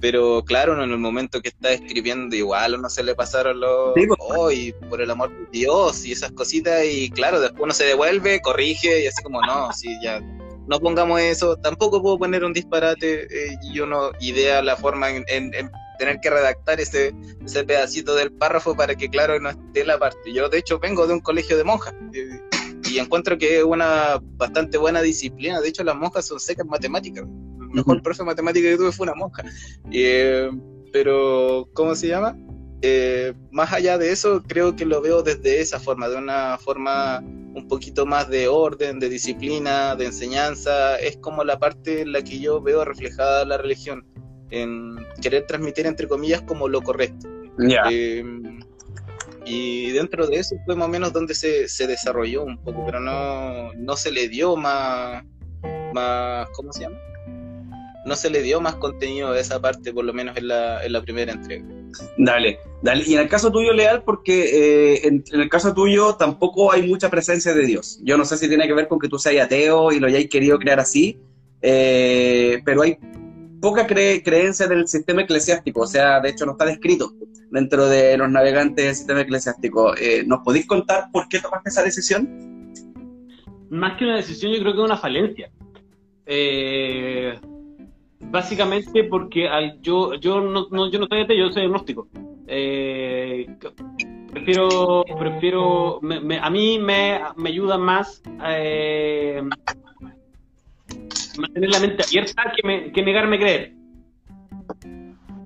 pero claro, en el momento que está escribiendo, igual no se le pasaron los. Sí, por el amor de Dios y esas cositas, y claro, después uno se devuelve, corrige y así como, no, si ya no pongamos eso. Tampoco puedo poner un disparate eh, y uno idea la forma en, tener que redactar ese, ese pedacito del párrafo para que, claro, no esté la parte. Yo, de hecho, vengo de un colegio de monjas. y encuentro que es una bastante buena disciplina. De hecho, las monjas son secas matemáticas mejor profe de matemática que tuve fue una monja. Eh, pero, ¿cómo se llama? Eh, más allá de eso, creo que lo veo desde esa forma, de una forma un poquito más de orden, de disciplina, de enseñanza. Es como la parte en la que yo veo reflejada la religión, en querer transmitir, entre comillas, como lo correcto. Eh, y dentro de eso fue más o menos donde se, se desarrolló un poco, pero no, no se le dio más, más, ¿cómo se llama? No se le dio más contenido a esa parte, por lo menos en la, en la primera entrega. Dale, dale. Y en el caso tuyo, Leal, porque eh, en, el caso tuyo tampoco hay mucha presencia de Dios. Yo no sé si tiene que ver con que tú seas ateo y lo hayáis querido crear así, eh, pero hay poca creencia del sistema eclesiástico, o sea, de hecho no está descrito dentro de los navegantes del sistema eclesiástico. Eh, ¿Nos podéis contar por qué tomaste esa decisión? Más que una decisión, yo creo que es una falencia. Eh, Básicamente porque al, yo, yo, no, yo no soy yo soy agnóstico. Eh, prefiero, prefiero a mí me, me ayuda más eh, mantener la mente abierta que, que negarme a creer.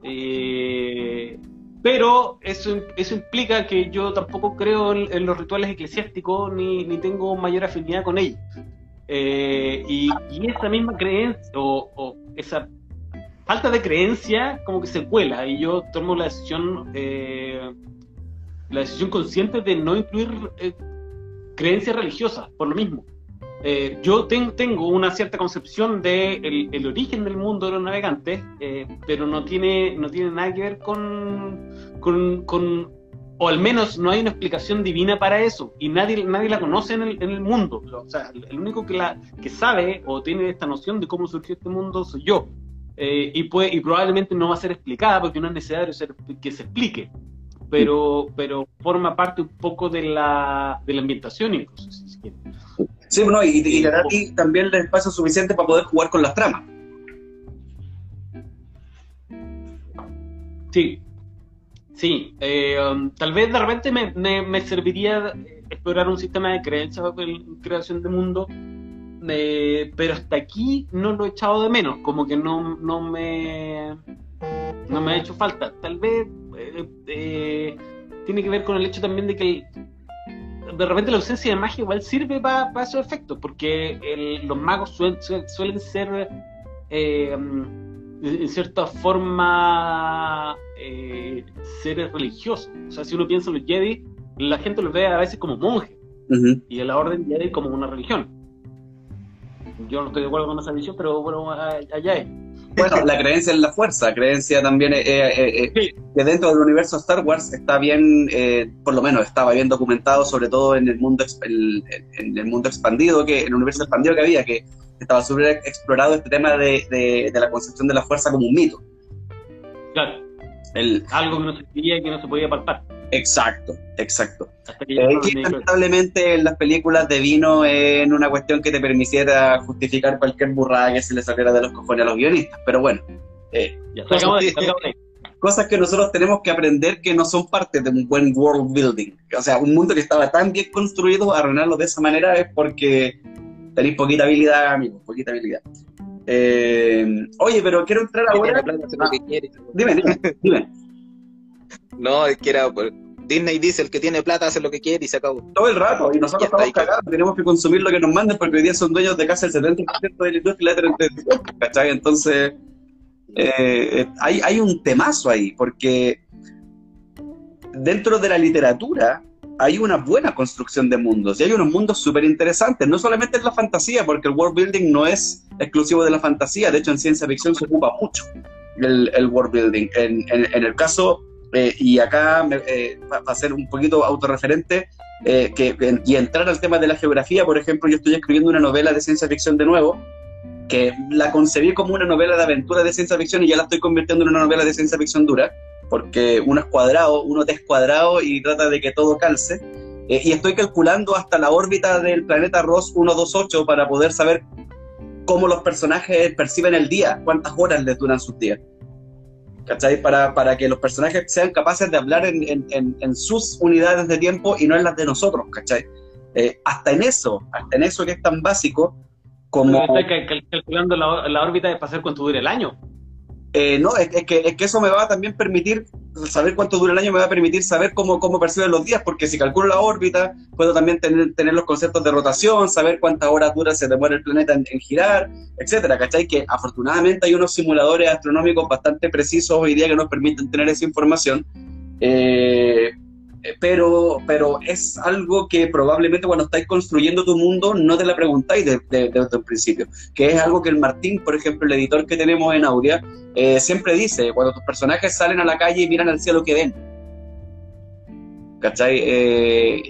Eh, pero eso, eso implica que yo tampoco creo en, los rituales eclesiásticos ni, ni, tengo mayor afinidad con ellos. y, esa misma creencia o, esa falta de creencia como que se cuela y yo tomo la decisión, eh, la decisión consciente de no incluir eh, creencias religiosas, por lo mismo. Eh, yo tengo una cierta concepción de el, origen del mundo de los navegantes, pero no tiene, no tiene nada que ver con, o al menos no hay una explicación divina para eso, y nadie, nadie la conoce en el, en el mundo. O sea, el único que, la, que sabe o tiene esta noción de cómo surgió este mundo soy yo. Eh, y, puede, y probablemente no va a ser explicada porque no es necesario que se explique, pero, pero forma parte un poco de la, de la ambientación incluso, si se quiere. Sí, bueno, y, y te da a ti también el espacio suficiente para poder jugar con las tramas. Sí, sí. Eh, um, tal vez de repente me, me, me, serviría explorar un sistema de creencias o creación de mundo pero hasta aquí no lo he echado de menos, como que no, no me no me ha hecho falta. Tal vez eh, eh, tiene que ver con el hecho también de que de repente la ausencia de magia igual sirve para esos efectos, porque los magos suelen ser eh, en cierta forma seres religiosos. O sea, si uno piensa en los Jedi, la gente los ve a veces como monjes, y a la orden Jedi como una religión yo no estoy de acuerdo con esa visión, pero bueno, allá es. Bueno, la creencia en la fuerza, creencia también eh, eh, eh, que dentro del universo Star Wars está bien, por lo menos estaba bien documentado, sobre todo en el mundo en el mundo expandido, que en el universo expandido que había, que estaba súper explorado este tema de, de, la concepción de la fuerza como un mito. Claro. Algo que no se veía y que no se podía palpar. Exacto, exacto. Eh, lamentablemente en las películas de vino en una cuestión que te permitiera justificar cualquier burrada que se le saliera de los cojones a los guionistas, pero bueno. Eh, cosas, que nosotros tenemos que aprender que no son parte de un buen world building. O sea, un mundo que estaba tan bien construido, arruinarlo de esa manera es porque tenéis poquita habilidad, amigo, poquita habilidad. Eh, oye, pero quiero entrar ahora. Ah, dime, dime, dime. (laughs) No, es que era. Disney dice: el que tiene plata hace lo que quiere y se acabó. Todo el rato, y nosotros estamos cagados, tenemos que consumir lo que nos manden porque hoy día son dueños de casi el 70% de la industria de ¿cachai? Entonces, eh, hay, hay un temazo ahí, porque dentro de la literatura hay una buena construcción de mundos y hay unos mundos súper interesantes, no solamente en la fantasía, porque el world building no es exclusivo de la fantasía, de hecho en ciencia ficción se ocupa mucho el, world building. En, en, el caso, eh, y acá eh, para ser un poquito autorreferente, eh, y entrar al tema de la geografía, por ejemplo, yo estoy escribiendo una novela de ciencia ficción de nuevo, que la concebí como una novela de aventura de ciencia ficción y ya la estoy convirtiendo en una novela de ciencia ficción dura porque uno es cuadrado, uno es cuadrado y trata de que todo calce. Eh, y estoy calculando hasta la órbita del planeta Ross 128 para poder saber cómo los personajes perciben el día, cuántas horas les duran sus días. ¿Cachai? Para, para que los personajes sean capaces de hablar en, en, sus unidades de tiempo y no en las de nosotros, ¿cachai? Eh, hasta en eso, hasta en eso que es tan básico como... Estoy calculando la, la órbita de pasar cuánto dura el año. Eh, no, es, que, es que eso me va a también permitir saber cuánto dura el año, me va a permitir saber cómo, cómo perciben los días, porque si calculo la órbita, puedo también tener, tener los conceptos de rotación, saber cuántas horas dura se demora el planeta en, girar, etcétera, ¿cachai? Que afortunadamente hay unos simuladores astronómicos bastante precisos hoy día que nos permiten tener esa información. Eh, pero, pero es algo que probablemente cuando estáis construyendo tu mundo no te la preguntáis desde de, un principio, que es algo que el Martín, por ejemplo, el editor que tenemos en Aurea, eh, siempre dice, cuando tus personajes salen a la calle y miran al cielo, que ven? ¿Cachai? Eh,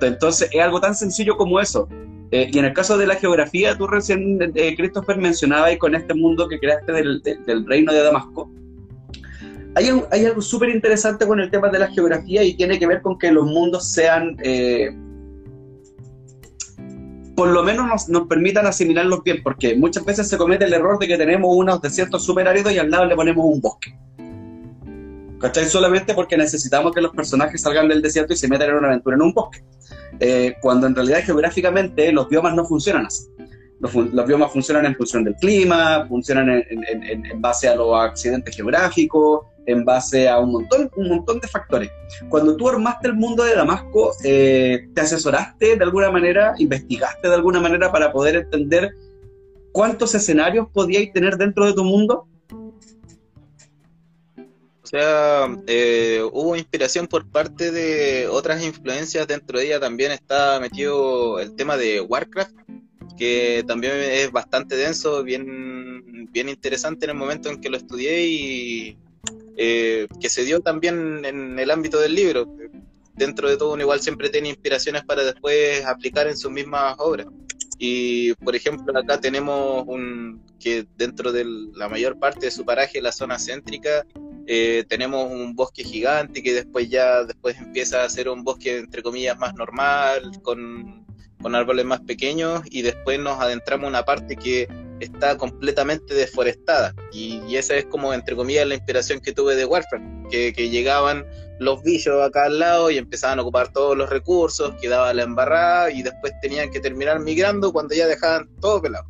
entonces es algo tan sencillo como eso. y en el caso de la geografía, tú recién, Christopher, mencionabas con este mundo que creaste del, del reino de Damasco, hay, algo súper interesante con el tema de la geografía y tiene que ver con que los mundos sean, eh, por lo menos nos, permitan asimilarlos bien, porque muchas veces se comete el error de que tenemos unos desiertos súper áridos y al lado le ponemos un bosque. ¿Cachai? Solamente porque necesitamos que los personajes salgan del desierto y se metan en una aventura en un bosque. Eh, cuando en realidad geográficamente los biomas no funcionan así. Los, biomas funcionan en función del clima, funcionan en base a los accidentes geográficos, en base a un montón, un montón de factores. Cuando tú armaste el mundo de Damasco, eh, ¿te asesoraste de alguna manera, investigaste de alguna manera para poder entender cuántos escenarios podíais tener dentro de tu mundo? O sea, eh, hubo inspiración por parte de otras influencias. Dentro de ella también está metido el tema de Warcraft, que también es bastante denso, bien, bien interesante en el momento en que lo estudié y eh, que se dio también en el ámbito del libro. Dentro de todo, uno igual siempre tiene inspiraciones para después aplicar en sus mismas obras. Y por ejemplo, acá tenemos un que dentro de la mayor parte de su paraje, la zona céntrica, eh, tenemos un bosque gigante que después ya después empieza a ser un bosque entre comillas más normal, con, con árboles más pequeños, y después nos adentramos en una parte que está completamente deforestada. Y, esa es como, entre comillas, la inspiración que tuve de Warfare, que, que, llegaban los bichos acá al lado y empezaban a ocupar todos los recursos, quedaba la embarrada y después tenían que terminar migrando cuando ya dejaban todo pelado.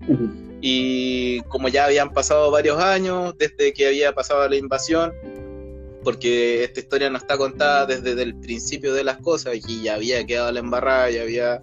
Y como ya habían pasado varios años desde que había pasado la invasión, porque esta historia no está contada desde el principio de las cosas y ya había quedado la embarrada, ya había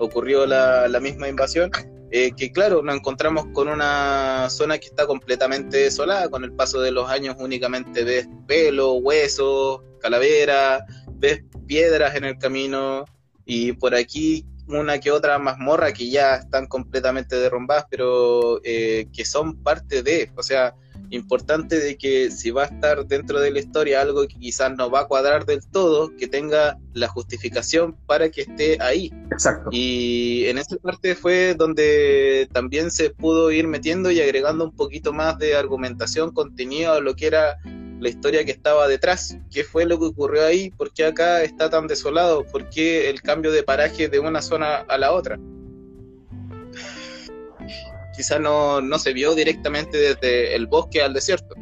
ocurrido la, la misma invasión, eh, que claro, nos encontramos con una zona que está completamente desolada, con el paso de los años únicamente ves pelo, huesos, calavera, ves piedras en el camino y por aquí una que otra mazmorra que ya están completamente derrumbadas, pero eh, que son parte de, o sea, importante de que si va a estar dentro de la historia algo que quizás no va a cuadrar del todo, que tenga la justificación para que esté ahí. Exacto. Y en esa parte fue donde también se pudo ir metiendo y agregando un poquito más de argumentación, contenido a lo que era la historia que estaba detrás, qué fue lo que ocurrió ahí, por qué acá está tan desolado, por qué el cambio de paraje de una zona a la otra quizás no, no se vio directamente desde el bosque al desierto.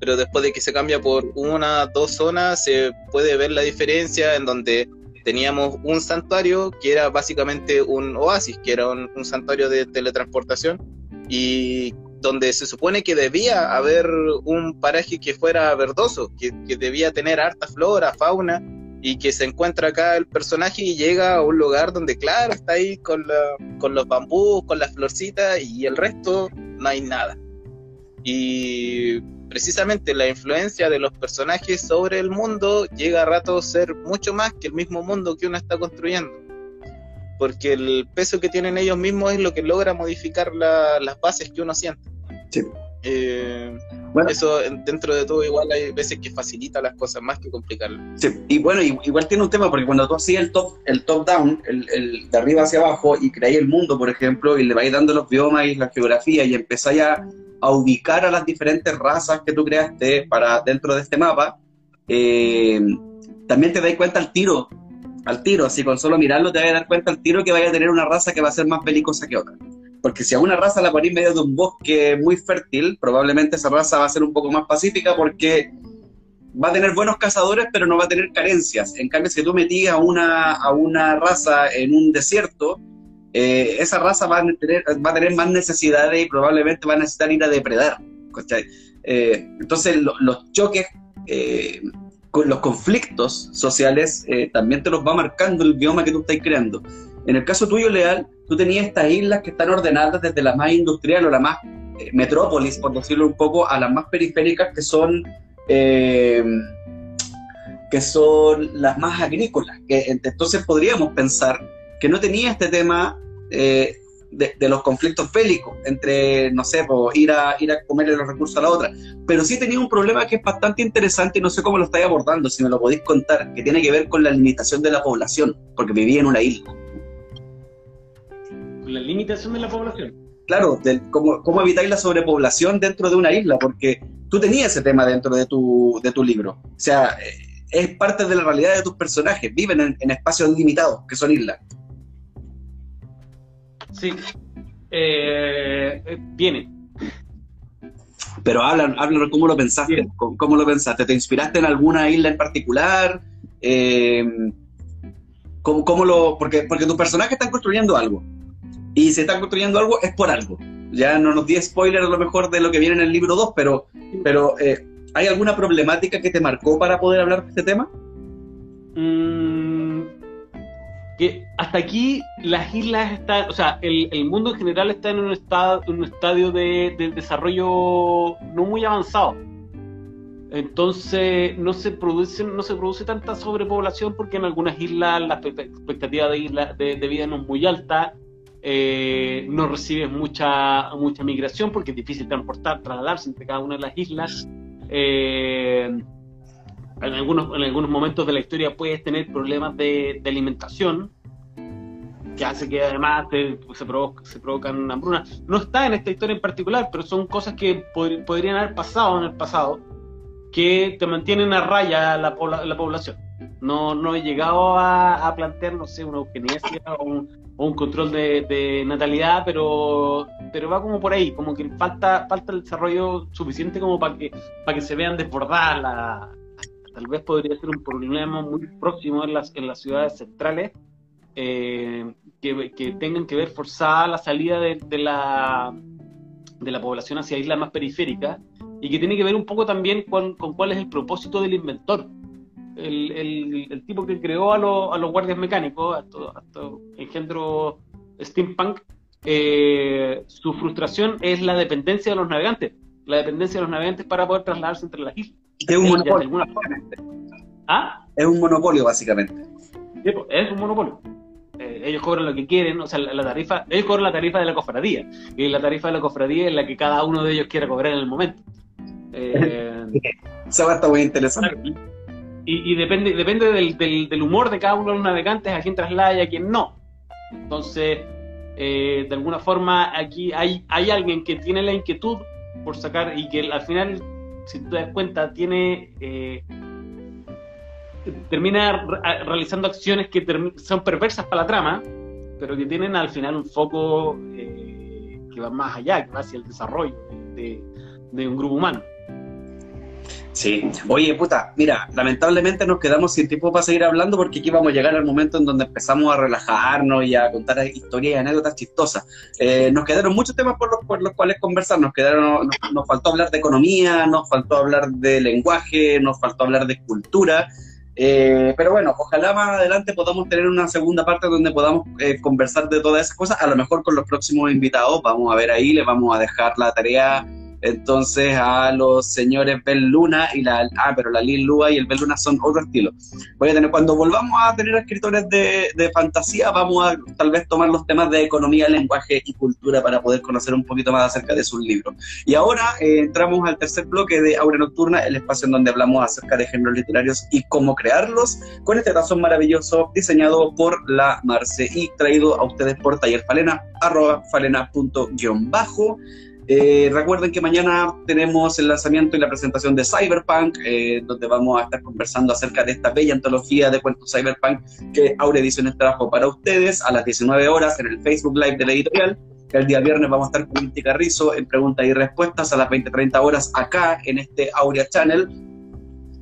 Pero después de que se cambia por una, dos zonas, se puede ver la diferencia en donde teníamos un santuario que era básicamente un oasis, que era un, santuario de teletransportación, y donde se supone que debía haber un paraje que fuera verdoso, que debía tener harta flora, fauna, y que se encuentra acá el personaje y llega a un lugar donde, claro, está ahí con, con los bambús, con las florcitas y el resto no hay nada. Y precisamente la influencia de los personajes sobre el mundo llega a rato a ser mucho más que el mismo mundo que uno está construyendo. Porque el peso que tienen ellos mismos es lo que logra modificar las bases que uno siente. Sí. Eh, bueno, eso dentro de todo igual hay veces que facilita las cosas más que complicarlas. Sí, y bueno, igual tiene un tema porque cuando tú hacías el top, el top down, el, de arriba hacia abajo y creáis el mundo, por ejemplo, y le vais dando los biomas y la geografía y empezáis a, ubicar a las diferentes razas que tú creaste para dentro de este mapa, eh, también te dais cuenta al tiro, al tiro, así con solo mirarlo te vas a dar cuenta al tiro que vaya a tener una raza que va a ser más belicosa que otra. Porque si a una raza la ponís en medio de un bosque muy fértil, probablemente esa raza va a ser un poco más pacífica porque va a tener buenos cazadores, pero no va a tener carencias. En cambio, si tú metís a una, a una raza en un desierto, eh, esa raza va a, tener, va a tener más necesidades y probablemente va a necesitar ir a depredar. Eh, entonces, los choques, eh, con los conflictos sociales, también te los va marcando el bioma que tú estás creando. En el caso tuyo, Leal, tú tenías estas islas que están ordenadas desde la más industrial o la más eh, metrópolis, por decirlo un poco, a las más periféricas que son eh, que son las más agrícolas. Que, entonces podríamos pensar que no tenía este tema eh, de, los conflictos bélicos entre, no sé, ir, a, ir a comerle los recursos a la otra, pero sí tenía un problema que es bastante interesante y no sé cómo lo estáis abordando, si me lo podéis contar, que tiene que ver con la limitación de la población, porque vivía en una isla la limitación de la población. Claro, cómo, cómo evitáis la sobrepoblación dentro de una isla, porque tú tenías ese tema dentro de tu, de tu libro. O sea, eh, es parte de la realidad de tus personajes, viven en, espacios limitados, que son islas. Sí, eh, eh viene. Pero hablan, hablan cómo lo pensaste, cómo, lo pensaste, ¿te inspiraste en alguna isla en particular? Eh, ¿cómo, ¿cómo, lo, porque, porque tus personajes están construyendo algo y se está construyendo algo, es por algo. Ya no nos di spoiler a lo mejor de lo que viene en el libro 2, pero, pero eh, ¿hay alguna problemática que te marcó para poder hablar de este tema? Mm, que hasta aquí las islas están, o sea, el, el mundo en general está en un, estado, un estadio de, de, desarrollo no muy avanzado. Entonces no se produce, no se produce tanta sobrepoblación porque en algunas islas la expectativa de, isla, de, vida no es muy alta, eh, no recibes mucha, mucha migración porque es difícil transportar, trasladarse entre cada una de las islas. Eh, en, algunos, en algunos momentos de la historia puedes tener problemas de, alimentación, que hace que además se, se provocan hambrunas. No está en esta historia en particular, pero son cosas que podrían haber pasado en el pasado que te mantienen a raya la, la población. No, no he llegado a, plantear, no sé, una eugenesia o un, un control de, natalidad, pero, pero va como por ahí, como que falta, falta el desarrollo suficiente como para que, para que se vean desbordadas la, tal vez podría ser un problema muy próximo en las, en las ciudades centrales, eh, que, que, tengan que ver forzada la salida de, la, de la población hacia islas más periféricas y que tiene que ver un poco también con, cuál es el propósito del inventor. El, el, tipo que creó a, a, los guardias mecánicos, a todo, engendro steampunk, eh, su frustración es la dependencia de los navegantes, la dependencia de los navegantes para poder trasladarse entre las islas. Es un monopolio. ¿Ah? Es un monopolio, básicamente. es un monopolio. Eh, ellos cobran lo que quieren, o sea, la, tarifa, ellos cobran la tarifa de la cofradía, y la tarifa de la cofradía es la que cada uno de ellos quiera cobrar en el momento. Eh, (laughs) Eso está muy interesante. Y, depende, depende del, humor de cada uno de los navegantes, a quién traslada y a quién no. Entonces, eh, de alguna forma, aquí hay, hay alguien que tiene la inquietud por sacar y que al final, si te das cuenta, tiene. Eh, termina realizando acciones que son perversas para la trama, pero que tienen al final un foco que va más allá, que va hacia el desarrollo de un grupo humano. Sí. Oye, puta, mira, lamentablemente nos quedamos sin tiempo para seguir hablando porque aquí vamos a llegar al momento en donde empezamos a relajarnos y a contar historias y anécdotas chistosas. Eh, nos quedaron muchos temas por los, por los cuales conversar. Nos quedaron, nos, faltó hablar de economía, nos faltó hablar de lenguaje, nos faltó hablar de cultura. Eh, pero bueno, ojalá más adelante podamos tener una segunda parte donde podamos eh, conversar de todas esas cosas, a lo mejor con los próximos invitados. Vamos a ver ahí, les vamos a dejar la tarea entonces a los señores Bel Luna y la, ah, pero la Lil Lua y el Bel Luna son otro estilo. Voy a tener, cuando volvamos a tener escritores de, de, fantasía, vamos a tal vez tomar los temas de economía, lenguaje y cultura para poder conocer un poquito más acerca de sus libros. Y ahora eh, entramos al tercer bloque de Aura Nocturna, el espacio en donde hablamos acerca de géneros literarios y cómo crearlos, con este tazón maravilloso diseñado por la Marce y traído a ustedes por Taller Falena, arroba falena.bajo. Eh, recuerden que mañana tenemos el lanzamiento y la presentación de Cyberpunk, eh, donde vamos a estar conversando acerca de esta bella antología de cuentos Cyberpunk que Aure Ediciones trajo para ustedes a las 19 horas en el Facebook Live de la editorial. El día viernes vamos a estar con Inti Carrizo en preguntas y respuestas a las 20-30 horas acá en este Aurea Channel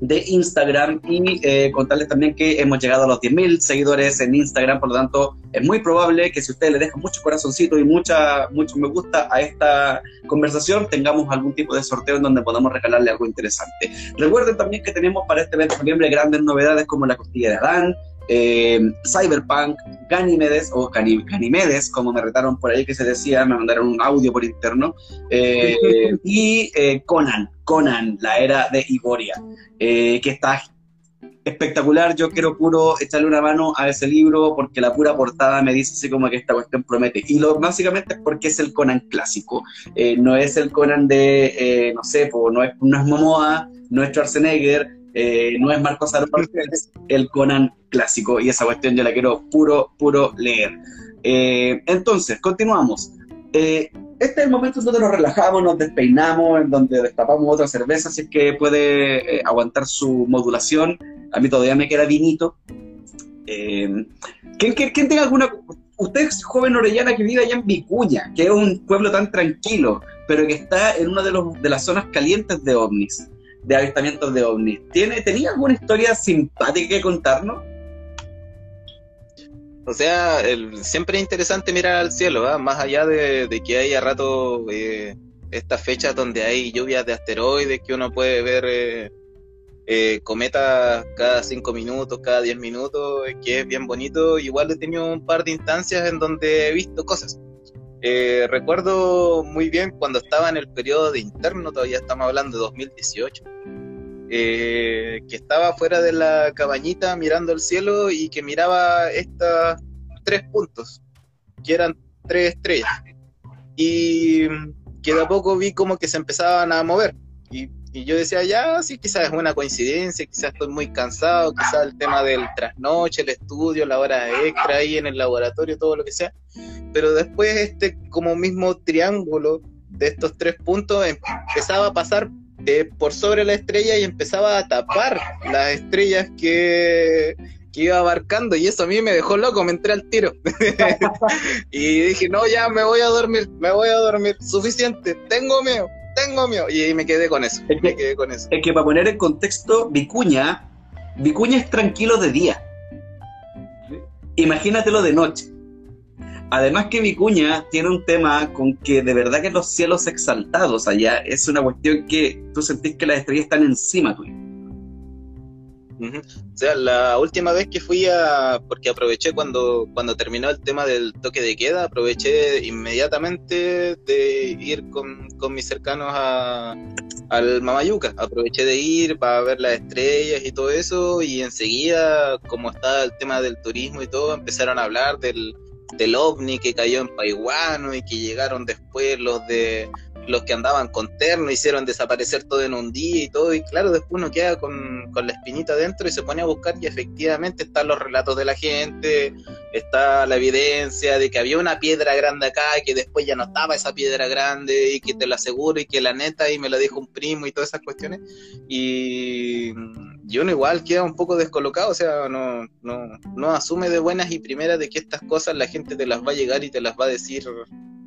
de Instagram y eh, contarles también que hemos llegado a los 10.000 seguidores en Instagram, por lo tanto es muy probable que si ustedes le dejan mucho corazoncito y mucha, mucho me gusta a esta conversación, tengamos algún tipo de sorteo en donde podamos regalarle algo interesante. Recuerden también que tenemos para este mes de noviembre grandes novedades como la costilla de Adán, eh, Cyberpunk, Ganymedes, o Ganymedes, como me retaron por ahí que se decía, me mandaron un audio por interno, eh, (laughs) y eh, Conan, Conan, la era de Iboria, que está espectacular, yo quiero puro echarle una mano a ese libro porque la pura portada me dice así como que esta cuestión promete. Y lo básicamente es porque es el Conan clásico, no es el Conan de, no sé, no, es, no es Momoa, no es Schwarzenegger, eh, no es Marcos Arroyo, (laughs) es el Conan clásico y esa cuestión yo la quiero puro, puro leer. Eh, entonces, continuamos. Eh, este es el momento en donde nos relajamos, nos despeinamos, en donde destapamos otra cerveza, es que puede aguantar su modulación. A mí todavía me queda vinito. ¿quién, quién, tenga alguna... Usted es joven orellana que vive allá en Vicuña, que es un pueblo tan tranquilo, pero que está en una de, los, de las zonas calientes de ovnis de avistamientos de ovnis. ¿Tiene, ¿Tenía alguna historia simpática que contarnos? O sea, siempre es interesante mirar al cielo, ¿ah? más allá de, que haya rato eh, estas fechas donde hay lluvias de asteroides que uno puede ver eh, eh, cometas cada cinco minutos, cada diez minutos, que es bien bonito. Igual he tenido un par de instancias en donde he visto cosas. Eh, recuerdo muy bien cuando estaba en el periodo de interno, todavía estamos hablando de 2018. eh, que estaba fuera de la cabañita mirando el cielo y que miraba estos tres puntos, que eran tres estrellas. Y que de a poco vi como que se empezaban a mover. Y, yo decía, ya, sí, quizás es una coincidencia, quizás estoy muy cansado, quizás el tema del trasnoche, el estudio, la hora extra ahí en el laboratorio, todo lo que sea. Pero después este como mismo triángulo de estos tres puntos empezaba a pasar por sobre la estrella y empezaba a tapar las estrellas que, que iba abarcando y eso a mí me dejó loco, me entré al tiro. (laughs) y dije, no, ya me voy a dormir, me voy a dormir, suficiente, tengo miedo, tengo miedo. Y me quedé con eso, es me quedé con eso. Es que para poner en contexto, Vicuña, Vicuña es tranquilo de día. Imagínatelo de noche. Además que Vicuña tiene un tema con que de verdad que los cielos exaltados allá es una cuestión que tú sentís que las estrellas están encima tuyo. O sea, la última vez que fui a, porque aproveché cuando, cuando terminó el tema del toque de queda, aproveché inmediatamente de ir con, con mis cercanos a, al Mamayuca, aproveché de ir para ver las estrellas y todo eso, y enseguida, como está el tema del turismo y todo, empezaron a hablar del, del ovni que cayó en Paiguano y que llegaron después los de los que andaban con terno hicieron desaparecer todo en un día y todo, y claro, después uno queda con, la espinita dentro y se pone a buscar y efectivamente están los relatos de la gente, está la evidencia de que había una piedra grande acá y que después ya no estaba esa piedra grande y que te lo aseguro y que la neta y me lo dijo un primo y todas esas cuestiones y, y uno igual queda un poco descolocado, o sea, no, no, no asume de buenas y primeras de que estas cosas la gente te las va a llegar y te las va a decir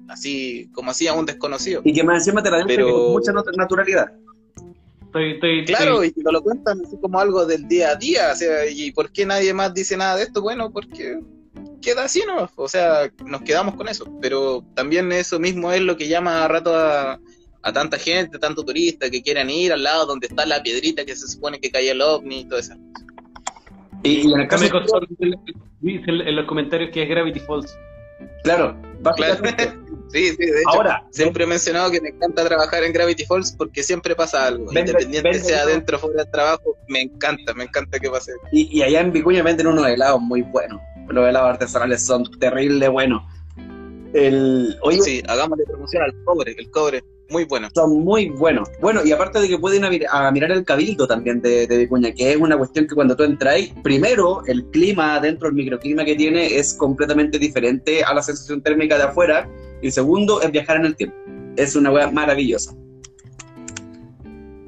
así como así a un desconocido. Y que más encima te la Pero... con mucha naturalidad. claro, y te lo cuentan así como algo del día a día, o sea, ¿y por qué nadie más dice nada de esto? Bueno, porque queda así, ¿no? O sea, nos quedamos con eso, pero también eso mismo es lo que llama a rato a, tanta gente, tanto turista que quieran ir al lado donde está la piedrita que se supone que cae el ovni y todo eso. Y, en el caso dice en los comentarios que es Gravity Falls. Claro, claro. (laughs) Sí, sí, de hecho, Ahora, siempre he mencionado que me encanta trabajar en Gravity Falls porque siempre pasa algo. Independiente sea dentro o fuera del trabajo, me encanta, me encanta que pase. Y, allá en Vicuña venden unos helados muy buenos. Los helados artesanales son terrible buenos. El, oye, sí, hagámosle promoción al cobre, el cobre, muy bueno. Son muy buenos. Bueno, y aparte de que pueden a, mirar el cabildo también de, de, Vicuña, que es una cuestión que cuando tú entras, primero, el clima dentro, el microclima que tiene es completamente diferente a la sensación térmica de afuera y segundo es viajar en el tiempo. Es una weá maravillosa.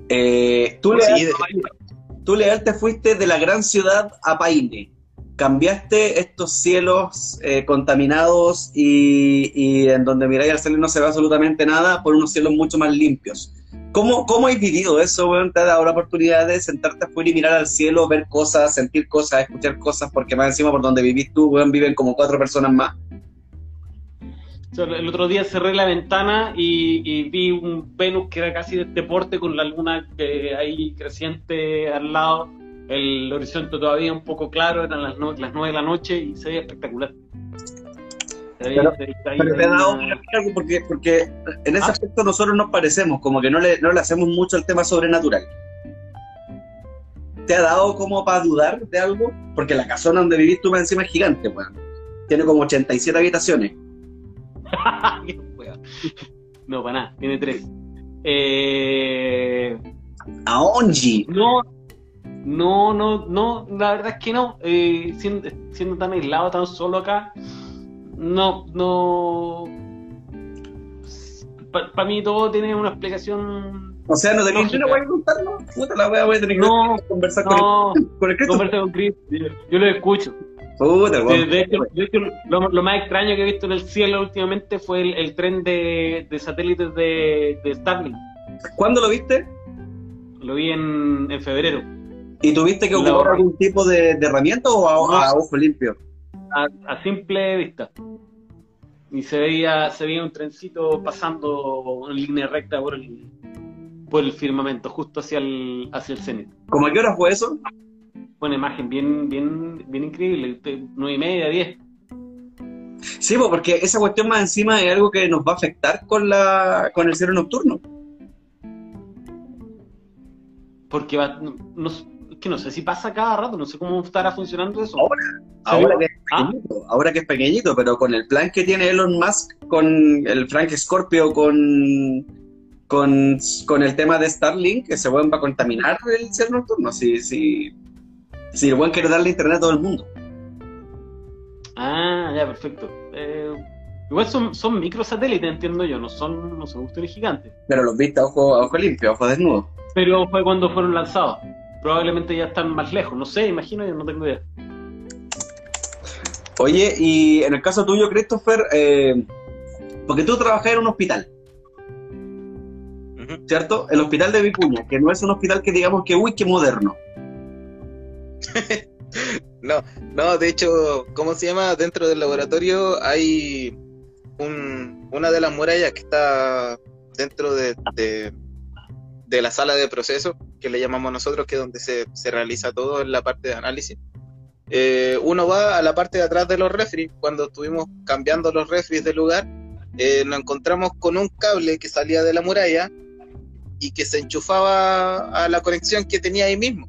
Eh, tú, Leal, te fuiste de la gran ciudad a Paine. Cambiaste estos cielos eh, contaminados y, en donde miráis al cielo no se ve absolutamente nada por unos cielos mucho más limpios. ¿Cómo, cómo has vivido eso, weón? ¿Te ha dado la oportunidad de sentarte afuera y mirar al cielo, ver cosas, sentir cosas, escuchar cosas? Porque más encima por donde vivís tú, weón, viven como cuatro personas más el otro día cerré la ventana y, vi un Venus que era casi de deporte con la luna que ahí creciente al lado, el horizonte todavía un poco claro, eran las, las 9 de la noche y se veía espectacular. Pero, te ha dado algo porque, porque en ese ah. aspecto nosotros nos parecemos, como que no le, no le hacemos mucho el tema sobrenatural. ¿Te ha dado como para dudar de algo? Porque la casona donde vivís tú encima es gigante, bueno. Tiene como 87 habitaciones. (laughs) no, para nada, tiene tres. Eh... Aonji. No, no, no, no, la verdad es que no. Eh, siendo, tan aislado, tan solo acá, no, no. Para mí todo tiene una explicación. O sea, no tenéis no, voy a contarlo. Puta la voy a tener no, que conversar con, el, con el Conversa con Chris. Yo lo escucho de, hecho, lo, más extraño que he visto en el cielo últimamente fue el, tren de, satélites de, Starlink. ¿Cuándo lo viste? Lo vi en, febrero. ¿Y tuviste que ocupar algún tipo de, herramienta o a, ojo limpio? A, simple vista. Y se veía, se veía un trencito pasando en línea recta por el, por el firmamento, justo hacia el, hacia el cenit. ¿Cómo a qué hora fue eso? Una imagen bien, bien, bien increíble, nueve y media, diez. Sí, porque esa cuestión más encima es algo que nos va a afectar con la con el cielo nocturno. Porque va, no, que no sé si pasa cada rato, no sé cómo estará funcionando eso. Ahora, ahora que, es ah. pequeñito, ahora que es pequeñito, pero con el plan que tiene Elon Musk, con el Frank Scorpio, con, con, con el tema de Starlink, que se va a contaminar el cielo nocturno. Si, si, si el buen quiere darle internet a todo el mundo. Ah, ya, perfecto. Eh, igual son, son microsatélites, entiendo yo, no son, no son cuestiones gigantes. Pero los viste a ojo, a ojo limpio, a ojo desnudo. Pero fue cuando fueron lanzados probablemente ya están más lejos, no sé, imagino, yo no tengo idea. Oye, y en el caso tuyo, Christopher, eh, porque tú trabajas en un hospital, ¿cierto? El hospital de Vicuña, que no es un hospital que digamos que, uy, qué moderno. (laughs) no, no, de hecho, ¿cómo se llama? Dentro del laboratorio hay un, una de las murallas que está dentro de la sala de proceso, que le llamamos nosotros, que es donde se, realiza todo en la parte de análisis. Eh, uno va a la parte de atrás de los refri, cuando estuvimos cambiando los refris de lugar, eh, nos encontramos con un cable que salía de la muralla y que se enchufaba a la conexión que tenía ahí mismo.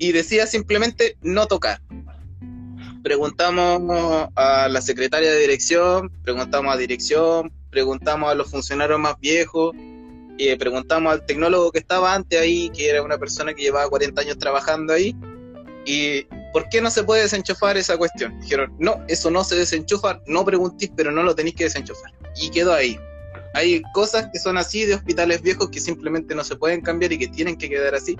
Y decía simplemente no tocar. Preguntamos a la secretaria de dirección, preguntamos a dirección, preguntamos a los funcionarios más viejos, y preguntamos al tecnólogo que estaba antes ahí, que era una persona que llevaba 40 años trabajando ahí, y ¿por qué no se puede desenchufar esa cuestión? Dijeron, no, eso no se desenchufa, no preguntéis, pero no lo tenéis que desenchufar. Y quedó ahí. Hay cosas que son así de hospitales viejos que simplemente no se pueden cambiar y que tienen que quedar así.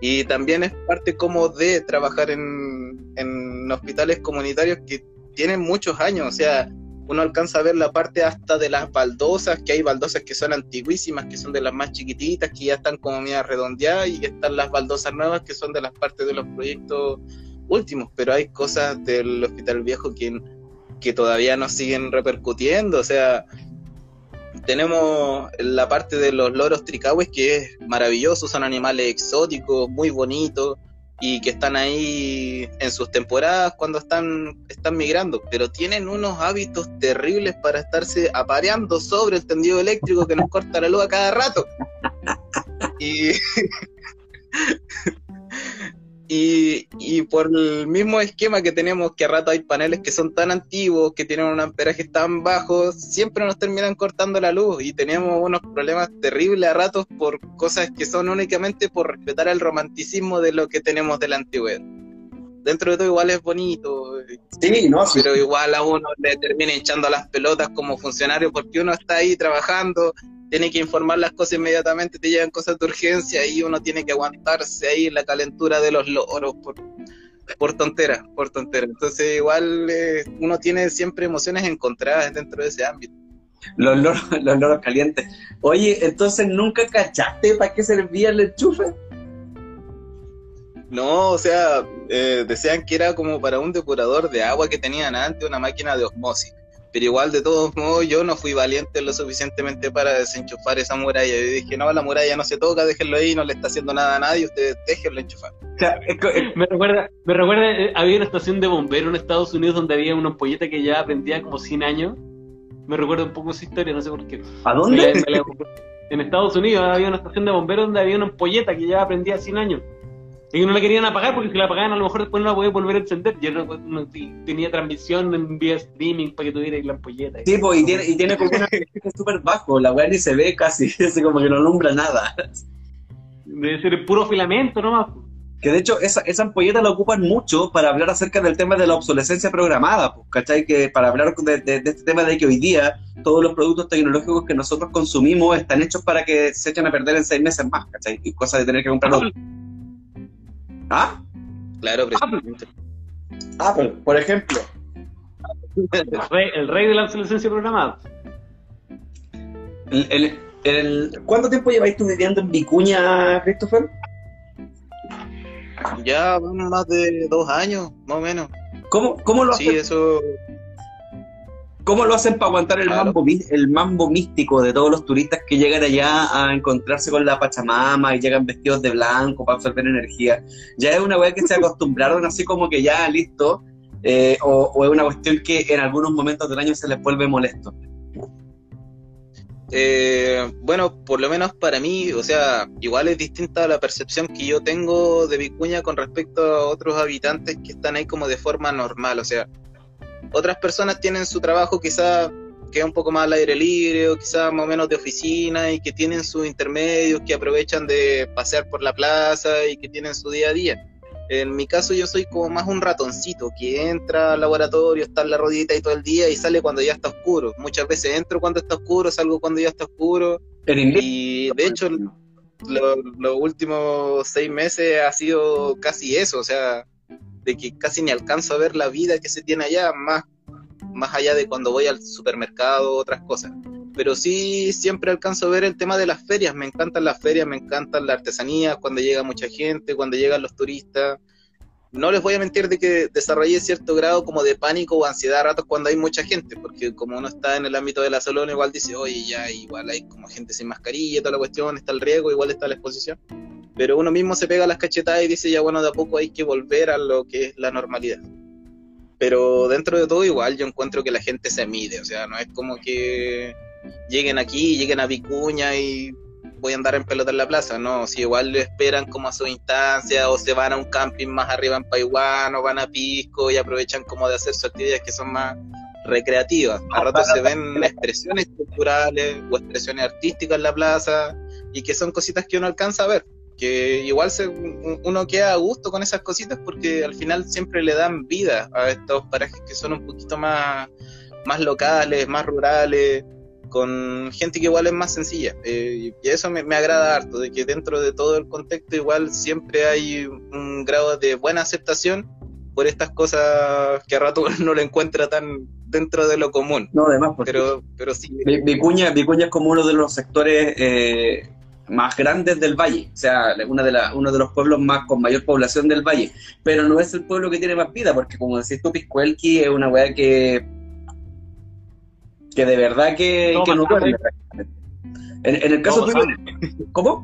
Y también es parte como de trabajar en, en hospitales comunitarios que tienen muchos años, o sea, uno alcanza a ver la parte hasta de las baldosas, que hay baldosas que son antiguísimas, que son de las más chiquititas, que ya están como media redondeadas, y están las baldosas nuevas, que son de las partes de los proyectos últimos, pero hay cosas del Hospital Viejo que, que todavía nos siguen repercutiendo, o sea, tenemos la parte de los loros tricahues, que es maravilloso, son animales exóticos, muy bonitos, y que están ahí en sus temporadas cuando están, están migrando, pero tienen unos hábitos terribles para estarse apareando sobre el tendido eléctrico que nos corta la luz a cada rato. Y (laughs) Y, y, por el mismo esquema que tenemos, que a rato hay paneles que son tan antiguos, que tienen un amperaje tan bajo, siempre nos terminan cortando la luz y tenemos unos problemas terribles a ratos por cosas que son únicamente por respetar el romanticismo de lo que tenemos de la antigüedad. Dentro de todo igual es bonito, sí, no, pero igual a uno le termina hinchando las pelotas como funcionario porque uno está ahí trabajando tiene que informar las cosas inmediatamente, te llegan cosas de urgencia y uno tiene que aguantarse ahí la calentura de los loros por, por tontera, por tontera. Entonces igual eh, uno tiene siempre emociones encontradas dentro de ese ámbito. Los loros, (laughs) los loros calientes. Oye, entonces nunca cachaste para qué servía el enchufe. No, o sea, eh, decían que era como para un depurador de agua que tenían antes, una máquina de osmosis pero igual de todos modos yo no fui valiente lo suficientemente para desenchufar esa muralla. Yo dije, no, la muralla no se toca, déjenlo ahí, no le está haciendo nada a nadie, ustedes déjenlo enchufar. me recuerda, me recuerda, eh, había una estación de bomberos en Estados Unidos donde había una ampolleta que ya prendía como 100 años. Me recuerda un poco esa historia, no sé por qué. ¿A dónde? en Estados Unidos había una estación de bomberos donde había una ampolleta que ya prendía 100 años. Y no la querían apagar porque si la apagaban a lo mejor después no la podían volver a encender. Yo no, tenía transmisión en vía streaming para que tuviera la ampolleta. Sí, pues, y tiene, y tiene como una (laughs) súper bajo, la weá ni se ve casi, (laughs) así como que no alumbra nada. Debe ser puro filamento nomás. Que de hecho esa, esa ampolleta la ocupan mucho para hablar acerca del tema de la obsolescencia programada, pues, ¿cachai? Que para hablar de, de, este tema de que hoy día todos los productos tecnológicos que nosotros consumimos están hechos para que se echen a perder en seis meses más, ¿cachai? Y cosa de tener que comprarlo. ¿Ah? Claro, precisamente. Apple, por ejemplo. El rey, de la obsolescencia programada. El, el, ¿Cuánto tiempo lleváis tú viviendo en Vicuña, Christopher? Ya más de dos años, más o menos. ¿Cómo, cómo lo Sí, eso ¿Cómo lo hacen para aguantar el, mambo, el mambo místico de todos los turistas que llegan allá a encontrarse con la Pachamama y llegan vestidos de blanco para absorber energía? ¿Ya es una weá que se (laughs) acostumbraron así como que ya listo? Eh, o, es una cuestión que en algunos momentos del año se les vuelve molesto? Eh, bueno, por lo menos para mí, o sea, igual es distinta la percepción que yo tengo de Vicuña con respecto a otros habitantes que están ahí como de forma normal, o sea, otras personas tienen su trabajo quizá que es un poco más al aire libre o quizás más o menos de oficina y que tienen sus intermedios, que aprovechan de pasear por la plaza y que tienen su día a día. En mi caso yo soy como más un ratoncito que entra al laboratorio, está en la rodita y todo el día y sale cuando ya está oscuro. Muchas veces entro cuando está oscuro, salgo cuando ya está oscuro. Y de hecho los últimos seis meses ha sido casi eso, o sea, de que casi ni alcanzo a ver la vida que se tiene allá, más más allá de cuando voy al supermercado, otras cosas. Pero sí siempre alcanzo a ver el tema de las ferias. Me encantan las ferias, me encantan la artesanía, cuando llega mucha gente, cuando llegan los turistas. No les voy a mentir de que desarrollé cierto grado como de pánico o ansiedad a ratos cuando hay mucha gente, porque como uno está en el ámbito de la salón, igual dice, oye, ya, igual hay como gente sin mascarilla, toda la cuestión, está el riesgo, igual está la exposición. Pero uno mismo se pega las cachetadas y dice, ya, bueno, de a poco hay que volver a lo que es la normalidad pero dentro de todo igual yo encuentro que la gente se mide, o sea, no es como que lleguen aquí, lleguen a Vicuña y voy a andar en pelota en la plaza, no, si igual lo esperan como a su instancia o se van a un camping más arriba en Paiwán o van a Pisco y aprovechan como de hacer sus actividades que son más recreativas. A rato se ven expresiones culturales o expresiones artísticas en la plaza y que son cositas que uno alcanza a ver que igual se, uno queda a gusto con esas cositas porque al final siempre le dan vida a estos parajes que son un poquito más, más locales, más rurales, con gente que igual es más sencilla. Eh, y eso me, agrada harto, de que dentro de todo el contexto igual siempre hay un grado de buena aceptación por estas cosas que a rato (laughs) no lo encuentra tan dentro de lo común. No, además, pero, pero sí. Vicuña, Vicuña es como uno de los sectores eh, más grandes del valle, o sea, una de uno de los pueblos más con mayor población del valle, pero no es el pueblo que tiene más vida, porque como decís tú, Piscuelqui es una weá que que de verdad que, no en, el caso tuyo, ¿cómo?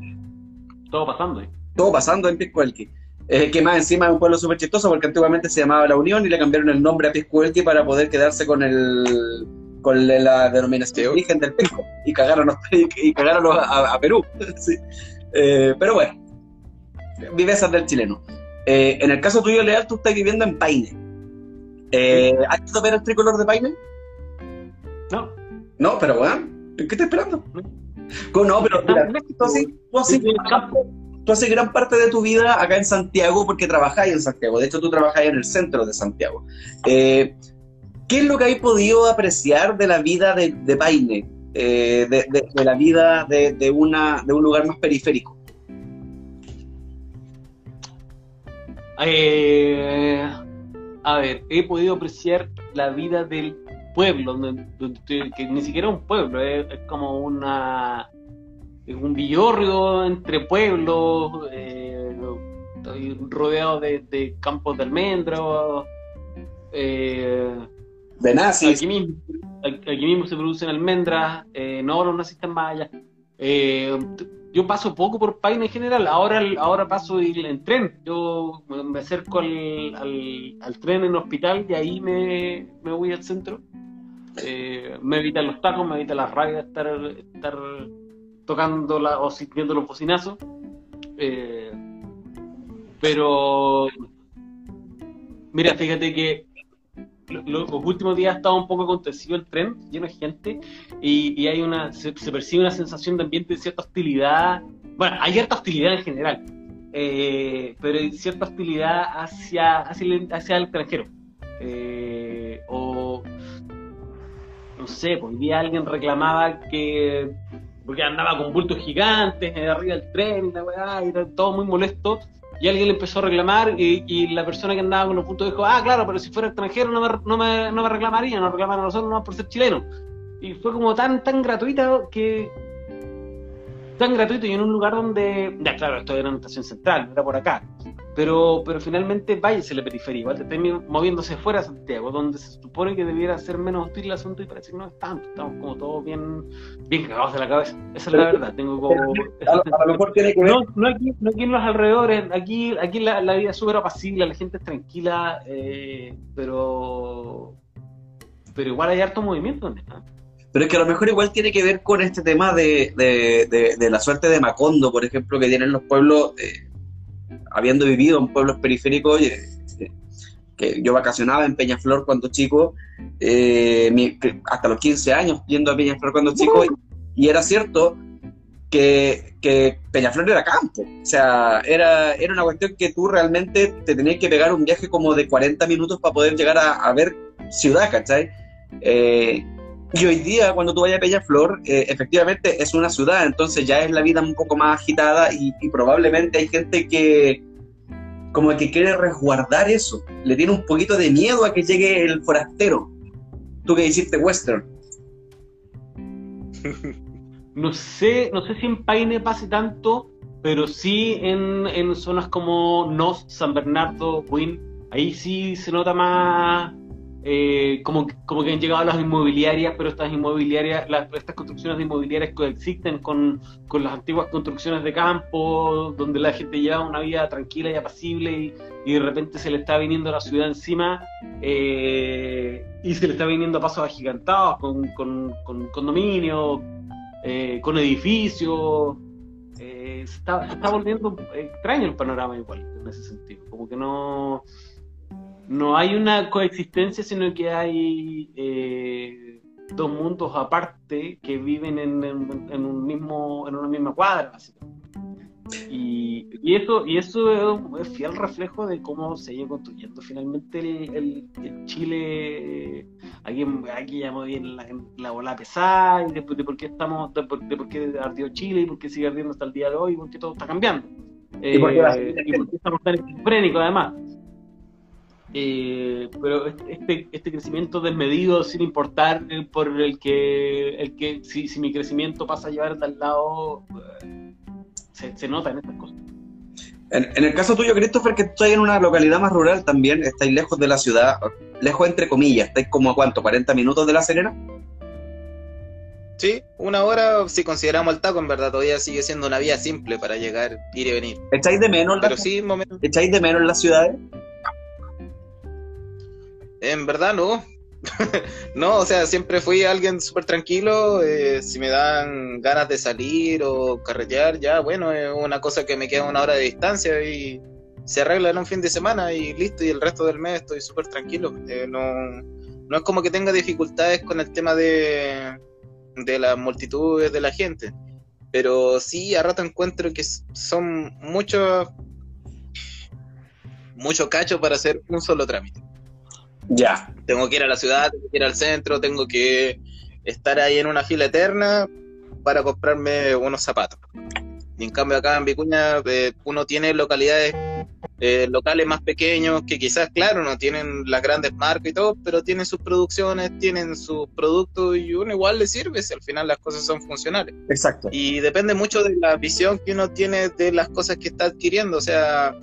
Todo pasando. ¿eh? Todo pasando en Piscuelqui. Eh, que más encima es un pueblo súper chistoso porque antiguamente se llamaba La Unión y le cambiaron el nombre a Piscuelqui para poder quedarse con el con la denominación de origen del pico y cagaron, y cagaron a, Perú. (laughs) Eh, pero bueno, vivezas del chileno. Eh, en el caso tuyo, Leal, tú estás viviendo en Paine. Eh, ¿Has visto ver el tricolor de Paine? No. No, pero bueno, ¿qué estás esperando? No, pero mira, tú, haces, gran parte de tu vida acá en Santiago porque trabajáis en Santiago. De hecho, tú trabajáis en el centro de Santiago. Eh, ¿Qué es lo que hay podido apreciar de la vida de, de Paine, eh, de, la vida de, un lugar más periférico? Eh, a ver, he podido apreciar la vida del pueblo, que ni siquiera es un pueblo, es, como una un villorrio entre pueblos, eh, rodeado de, campos de almendros. Eh, Aquí mismo, aquí mismo se producen almendras, eh, no, los nazis están más allá. Eh, yo paso poco por Paine en general, ahora, ahora paso en tren. Yo me acerco al, al, tren en hospital y ahí me, voy al centro. Eh, me evitan los tacos, me evitan las rayas, estar, estar tocando la, o sintiendo los bocinazos. pero, mira, fíjate que los últimos días ha estado un poco acontecido el tren, lleno de gente, y, hay una, se, percibe una sensación de ambiente de cierta hostilidad. Bueno, hay cierta hostilidad en general, eh, pero hay cierta hostilidad hacia, hacia, el, hacia el extranjero. Eh, o, no sé, pues, hoy día alguien reclamaba que, porque andaba con bultos gigantes arriba del tren, y la weá, y todo muy molesto y alguien le empezó a reclamar y, la persona que andaba con los puntos dijo, ah, claro, pero si fuera extranjero no me, no me, no me reclamaría, nos reclaman a nosotros no por ser chileno. Y fue como tan, tan gratuita que... Tan gratuito y en un lugar donde... Ya, claro, esto era una estación central, era por acá pero, pero finalmente váyase a la periferia, igual te moviéndose fuera de Santiago, donde se supone que debiera ser menos hostil el asunto y parece que no es tanto, estamos como todos bien, bien cagados de la cabeza, esa es la verdad, tengo como... A, lo mejor tiene que ver... No, no, aquí, no aquí en los alrededores, aquí, aquí la, la vida es súper apacible, la gente es tranquila, eh, pero... Pero igual hay harto movimiento. Pero es que a lo mejor igual tiene que ver con este tema de, de, la suerte de Macondo, por ejemplo, que tienen los pueblos, eh, habiendo vivido en pueblos periféricos, eh, que yo vacacionaba en Peñaflor cuando chico, eh, hasta los 15 años yendo a Peñaflor cuando chico, y, era cierto que, que, Peñaflor era campo, o sea, era, era una cuestión que tú realmente te tenías que pegar un viaje como de 40 minutos para poder llegar a, ver ciudad, ¿cachai? Eh, y hoy día, cuando tú vayas a Peñaflor, eh, efectivamente es una ciudad, entonces ya es la vida un poco más agitada y, probablemente hay gente que, como que quiere resguardar eso. Le tiene un poquito de miedo a que llegue el forastero. Tú que hiciste western. (laughs) No sé, no sé si en Paine pase tanto, pero sí en, en zonas como Nos, San Bernardo, Wynn, ahí sí se nota más eh, como, como que han llegado las inmobiliarias, pero estas inmobiliarias, las, estas construcciones de inmobiliarias coexisten con, con, las antiguas construcciones de campo, donde la gente lleva una vida tranquila y apacible y, de repente se le está viniendo la ciudad encima eh, y se le está viniendo a pasos agigantados con, con, con condominios, eh, con edificios. se, está, está volviendo extraño el panorama igual en ese sentido, como que no no hay una coexistencia, sino que hay eh, dos mundos aparte que viven en, en, un mismo, en una misma cuadra, Y, y, eso, y eso es fiel reflejo de cómo se ido construyendo finalmente el, el, Chile. Aquí, aquí llamó bien la, la bola pesada, y de, por qué estamos, de por, qué ardió Chile, y por qué sigue ardiendo hasta el día de hoy, y por qué todo está cambiando. ¿Y, por qué, eh, y por qué estamos tan esquizofrénicos además. Eh, pero este, este crecimiento desmedido, sin importar por el que, el que si, si mi crecimiento pasa a llevar al lado, eh, se, se, nota en estas cosas. En, el caso tuyo, Christopher, que estás en una localidad más rural también, estáis lejos de la ciudad, lejos entre comillas, estáis como a cuánto, 40 minutos de La Serena. Sí, una hora, si consideramos el taco, en verdad todavía sigue siendo una vía simple para llegar, ir y venir. ¿Echáis de menos, Pero sí, ¿echáis de menos las ciudades? En verdad no. (laughs) no, o sea, siempre fui alguien súper tranquilo. Eh, si me dan ganas de salir o carretear, ya, bueno, es una cosa que me queda una hora de distancia y se arregla en un fin de semana y listo. Y el resto del mes estoy súper tranquilo. Eh, no, no es como que tenga dificultades con el tema de, de las multitudes de la gente. Pero sí, a rato encuentro que son muchos mucho cacho para hacer un solo trámite. Ya. Tengo que ir a la ciudad, tengo que ir al centro, tengo que estar ahí en una fila eterna para comprarme unos zapatos. Y en cambio acá en Vicuña eh, uno tiene localidades eh, locales más pequeños que quizás, claro, no tienen las grandes marcas y todo, pero tienen sus producciones, tienen sus productos y uno igual le sirve si al final las cosas son funcionales. Exacto. Y depende mucho de la visión que uno tiene de las cosas que está adquiriendo. O sea,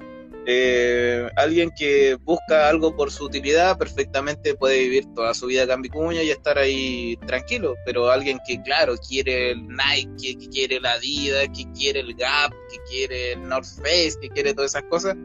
eh, alguien que busca algo por su utilidad perfectamente puede vivir toda su vida Vicuña y estar ahí tranquilo, pero alguien que, claro, quiere el Nike, que quiere la Adidas, que quiere el Gap, que quiere el North Face, que quiere todas esas cosas,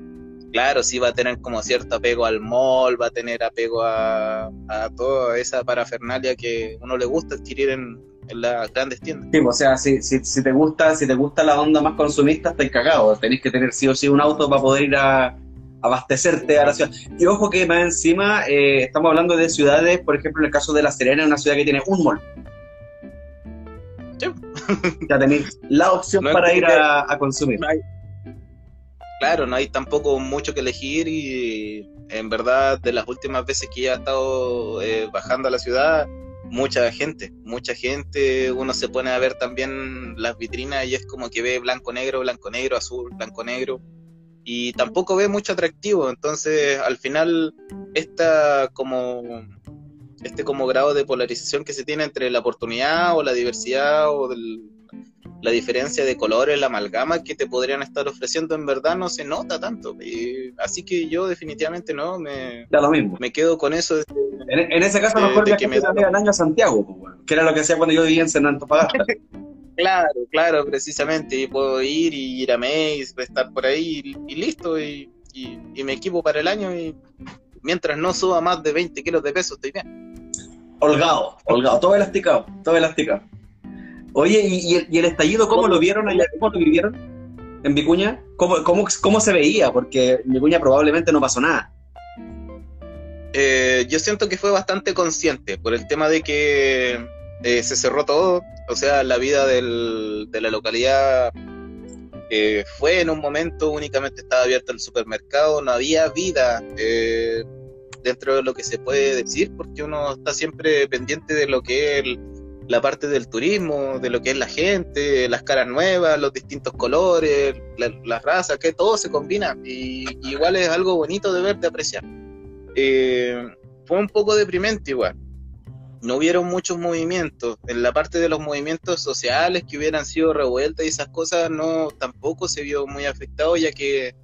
claro, sí va a tener como cierto apego al mall, va a tener apego a, a toda esa parafernalia que uno le gusta adquirir en, en las grandes tiendas. Sí, o sea, si, si, si, te gusta, si te gusta la onda más consumista, estás cagado. Tenés que tener sí o sí un auto para poder ir a abastecerte a la ciudad. Y ojo que más encima eh, estamos hablando de ciudades, por ejemplo, en el caso de La Serena, una ciudad que tiene un mall. Sí. (laughs) Ya tenéis la opción para ir a, consumir. claro, no hay tampoco mucho que elegir y en verdad de las últimas veces que ya he estado eh, bajando a la ciudad, mucha gente, mucha gente, uno se pone a ver también las vitrinas y es como que ve blanco negro, blanco negro, azul, blanco negro y tampoco ve mucho atractivo, entonces al final esta como este como grado de polarización que se tiene entre la oportunidad o la diversidad o la diferencia de colores, la amalgama que te podrían estar ofreciendo en verdad no se nota tanto. así que yo definitivamente no me, da lo mismo. me quedo con eso. en, ese caso, lo mejor que me da... el año a Santiago, pues, que era lo que hacía cuando yo vivía en San Antofagasta. (laughs) claro, claro, precisamente. Y puedo ir y ir a Maze, estar por ahí y, listo. Y, y, me equipo para el año y mientras no suba más de 20 kilos de peso, estoy bien. Holgado, holgado, todo elasticado, todo elasticado. Oye, ¿y, el, estallido cómo lo vieron allá? ¿Cómo lo vivieron en Vicuña? ¿Cómo, cómo, cómo se veía? Porque en Vicuña probablemente no pasó nada. Eh, yo siento que fue bastante consciente por el tema de que eh, se cerró todo, o sea, la vida del, de la localidad eh, fue en un momento únicamente estaba abierto el supermercado, no había vida dentro de lo que se puede decir, porque uno está siempre pendiente de lo que es la parte del turismo, de lo que es la gente, las caras nuevas, los distintos colores, las razas, que todo se combina y, y igual es algo bonito de ver, de apreciar. Eh, fue un poco deprimente igual. No hubieron muchos movimientos. En la parte de los movimientos sociales que hubieran sido revueltas y esas cosas, no tampoco se vio muy afectado, ya que,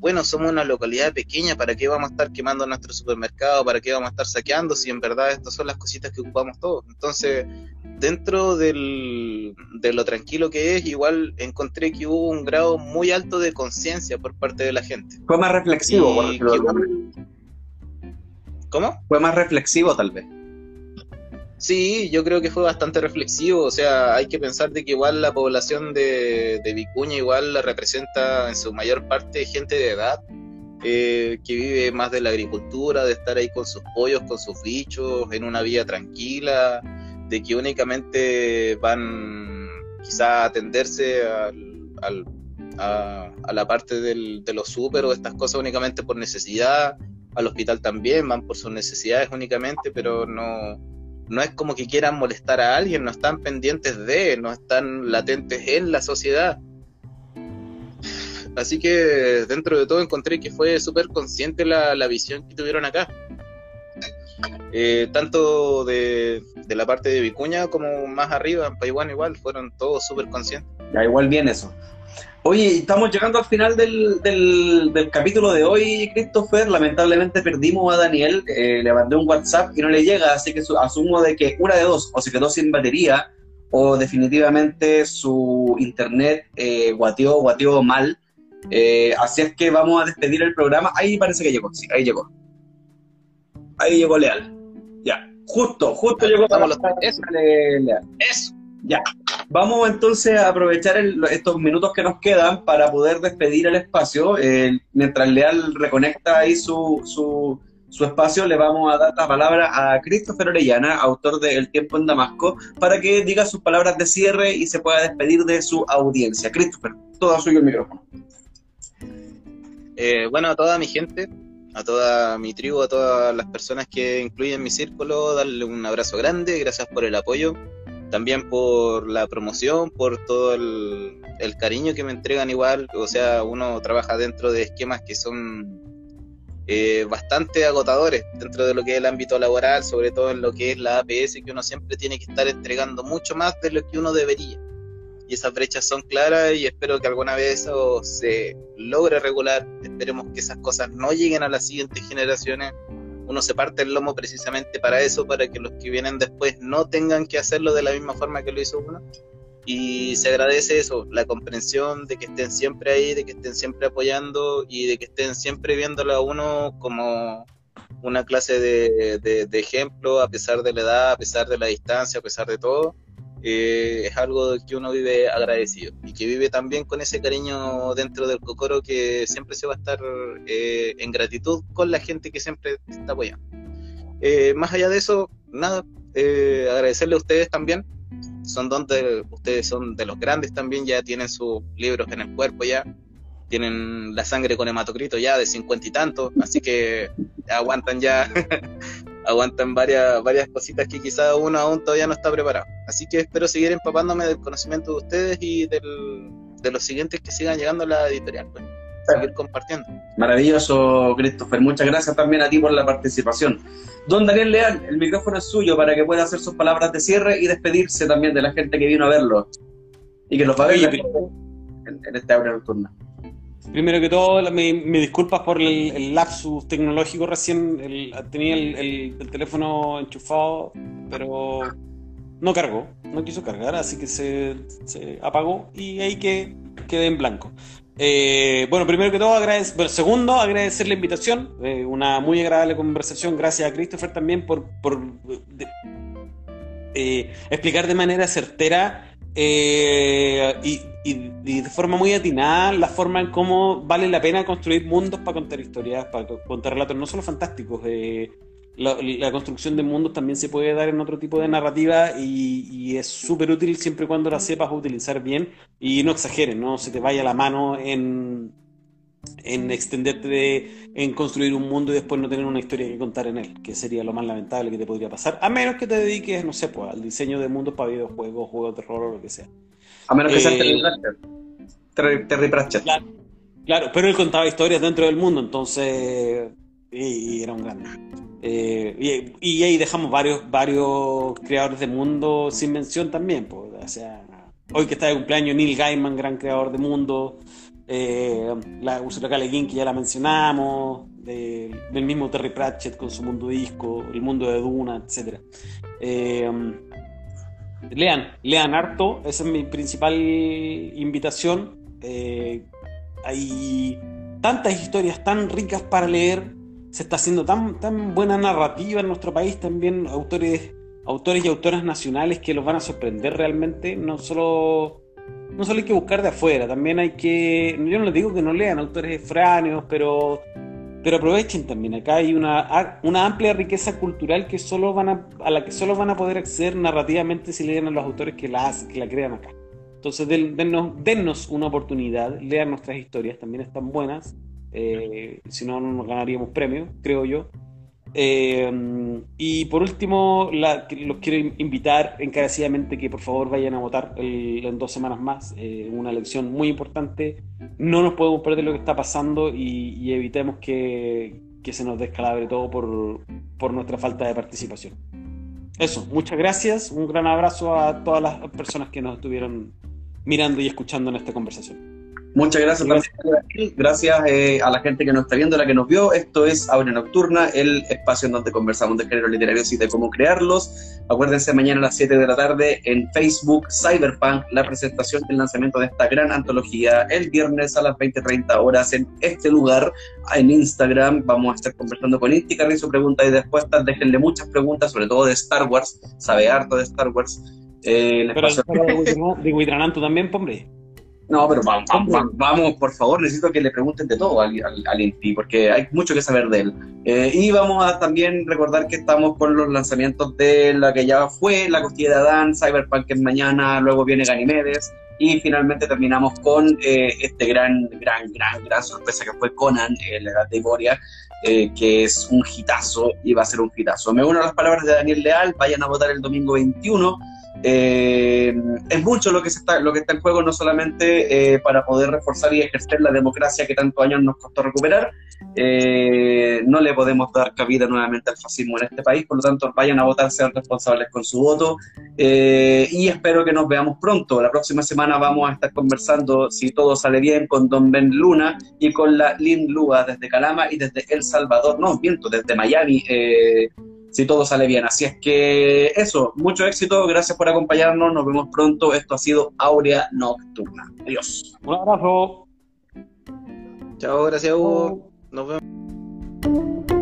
bueno, somos una localidad pequeña, ¿para qué vamos a estar quemando nuestro supermercado? ¿Para qué vamos a estar saqueando si en verdad estas son las cositas que ocupamos todos? Entonces, dentro del, de lo tranquilo que es, igual encontré que hubo un grado muy alto de conciencia por parte de la gente. Fue más reflexivo, ¿Cómo? Fue más reflexivo tal vez. Sí, yo creo que fue bastante reflexivo, o sea, hay que pensar de que igual la población de, Vicuña igual la representa en su mayor parte gente de edad, eh, que vive más de la agricultura, de estar ahí con sus pollos, con sus bichos, en una vida tranquila, de que únicamente van quizá a atenderse al, a, la parte del, de los súper o estas cosas únicamente por necesidad, al hospital también, van por sus necesidades únicamente, pero no, no es como que quieran molestar a alguien, no están pendientes de, no están latentes en la sociedad. Así que dentro de todo encontré que fue súper consciente la, la, visión que tuvieron acá. Eh, tanto de, de, la parte de Vicuña como más arriba, en Paiwán igual, fueron todos súper conscientes. Ya, igual bien eso. Oye, estamos llegando al final del, del, capítulo de hoy, Christopher. Lamentablemente perdimos a Daniel. Eh, le mandé un WhatsApp y no le llega, así que asumo de que una de dos, o se quedó sin batería, o definitivamente su internet eh, guateó, guateó mal. Eh, así es que vamos a despedir el programa. Ahí parece que llegó, sí, ahí llegó. Ahí llegó Leal. Ya, justo, justo llegó. Para los... Eso. Leal. Eso. Ya. Vamos entonces a aprovechar estos minutos que nos quedan para poder despedir el espacio. mientras Leal reconecta ahí su, su, espacio, le vamos a dar la palabra a Christopher Orellana, autor de El tiempo en Damasco, para que diga sus palabras de cierre y se pueda despedir de su audiencia. Christopher, todo suyo el micrófono. Eh, bueno, a toda mi gente, a toda mi tribu, a todas las personas que incluyen mi círculo, darle un abrazo grande, gracias por el apoyo también por la promoción, por todo el, cariño que me entregan igual, o sea, uno trabaja dentro de esquemas que son eh, bastante agotadores dentro de lo que es el ámbito laboral, sobre todo en lo que es la APS, que uno siempre tiene que estar entregando mucho más de lo que uno debería. Y esas brechas son claras y espero que alguna vez eso se logre regular. Esperemos que esas cosas no lleguen a las siguientes generaciones uno se parte el lomo precisamente para eso, para que los que vienen después no tengan que hacerlo de la misma forma que lo hizo uno. Y se agradece eso, la comprensión de que estén siempre ahí, de que estén siempre apoyando y de que estén siempre viéndolo a uno como una clase de, de ejemplo, a pesar de la edad, a pesar de la distancia, a pesar de todo eh, es algo que uno vive agradecido y que vive también con ese cariño dentro del cocoro que siempre se va a estar eh, en gratitud con la gente que siempre está apoyando. Eh, más allá de eso, nada, agradecerle a ustedes también. Son donde ustedes son de los grandes también, ya tienen sus libros en el cuerpo ya, tienen la sangre con hematocrito ya de cincuenta y tantos, así que aguantan ya (laughs) aguantan varias, varias cositas que quizá uno aún todavía no está preparado. Así que espero seguir empapándome del conocimiento de ustedes y del, de los siguientes que sigan llegando a la editorial. Pues, seguir compartiendo. Maravilloso, Christopher. Muchas gracias también a ti por la participación. Don Daniel Leal, el micrófono es suyo para que pueda hacer sus palabras de cierre y despedirse también de la gente que vino a verlo y que los va a ver en, en esta hora nocturna. Primero que todo, me, disculpas por el, lapsus tecnológico recién. tenía el, teléfono enchufado, pero no cargó, no quiso cargar, así que se, apagó y ahí que quedé en blanco. Eh, bueno, primero que todo, agradecer, segundo, agradecer la invitación, eh, una muy agradable conversación, gracias a Christopher también por, por eh, explicar de manera certera y, y, de forma muy atinada la forma en cómo vale la pena construir mundos para contar historias, para contar relatos no solo fantásticos la, construcción de mundos también se puede dar en otro tipo de narrativa y, es súper útil siempre y cuando la sepas utilizar bien y no exageres, no se te vaya la mano en, en extenderte en construir un mundo y después no tener una historia que contar en él, que sería lo más lamentable que te podría pasar, a menos que te dediques, no sé, pues, al diseño de mundos para videojuegos, juegos de terror o lo que sea. A menos que sea eh, Terry, Terry Pratchett. Claro, claro, pero él contaba historias dentro del mundo, entonces y, era un grande. Eh, y, ahí dejamos varios, varios creadores de mundo sin mención también. Pues, o sea, hoy que está de cumpleaños Neil Gaiman, gran creador de mundo. Eh, la Ursula K. que ya la mencionamos. del mismo Terry Pratchett con su mundo disco, el mundo de Duna, etc. Eh, lean, lean harto. Esa es mi principal invitación. hay tantas historias tan ricas para leer se está haciendo tan, tan buena narrativa en nuestro país, también autores, autores y autoras nacionales que los van a sorprender realmente, no solo, no solo hay que buscar de afuera, también hay que, yo no les digo que no lean autores fráneos, pero, pero aprovechen también, acá hay una, una amplia riqueza cultural que solo van a, a la que solo van a poder acceder narrativamente si leen a los autores que la, que la crean acá. Entonces, dennos, dennos una oportunidad, lean nuestras historias, también están buenas eh, si no, no nos ganaríamos premios, creo yo. Eh, y por último, los quiero invitar encarecidamente que por favor vayan a votar en dos semanas más. Eh, una elección muy importante. No nos podemos perder lo que está pasando y, evitemos que, que, se nos descalabre todo por, por nuestra falta de participación. Eso, muchas gracias. Un gran abrazo a todas las personas que nos estuvieron mirando y escuchando en esta conversación. Muchas gracias, gracias, gracias eh, a la gente que nos está viendo, la que nos vio. Esto es Aurea Nocturna, el espacio en donde conversamos de género literarios y de cómo crearlos. Acuérdense mañana a las 7 de la tarde en Facebook Cyberpunk, la presentación y el lanzamiento de esta gran antología. El viernes a las 20.30 horas en este lugar, en Instagram. Vamos a estar conversando con Inti Carrizo, preguntas y respuestas. Déjenle muchas preguntas, sobre todo de Star Wars. Sabe harto de Star Wars. Eh, Pero de Huitrananto también, hombre. No, pero vamos, vamos, por favor, necesito que le pregunten de todo al, al, Inti, porque hay mucho que saber de él. Eh, y vamos a también recordar que estamos con los lanzamientos de la que ya fue, La Costilla de Adán, Cyberpunk es mañana, luego viene Ganimedes, y finalmente terminamos con eh, este gran, gran, gran, gran sorpresa que fue Conan, eh, la edad de Moria, que es un hitazo y va a ser un hitazo. Me uno a las palabras de Daniel Leal, vayan a votar el domingo 21 eh, es mucho lo que, está, lo que está en juego, no solamente eh, para poder reforzar y ejercer la democracia que tantos años nos costó recuperar, eh, no le podemos dar cabida nuevamente al fascismo en este país, por lo tanto vayan a votar, sean responsables con su voto. Y espero que nos veamos pronto. La próxima semana vamos a estar conversando, si todo sale bien, con Don Ben Luna y con la Lynn Lua desde Calama y desde El Salvador, no, viento, desde Miami si todo sale bien. Así es que eso, mucho éxito, gracias por acompañarnos, nos vemos pronto. Esto ha sido Aurea Nocturna. Adiós. Un abrazo. Chao, gracias Hugo. Nos vemos.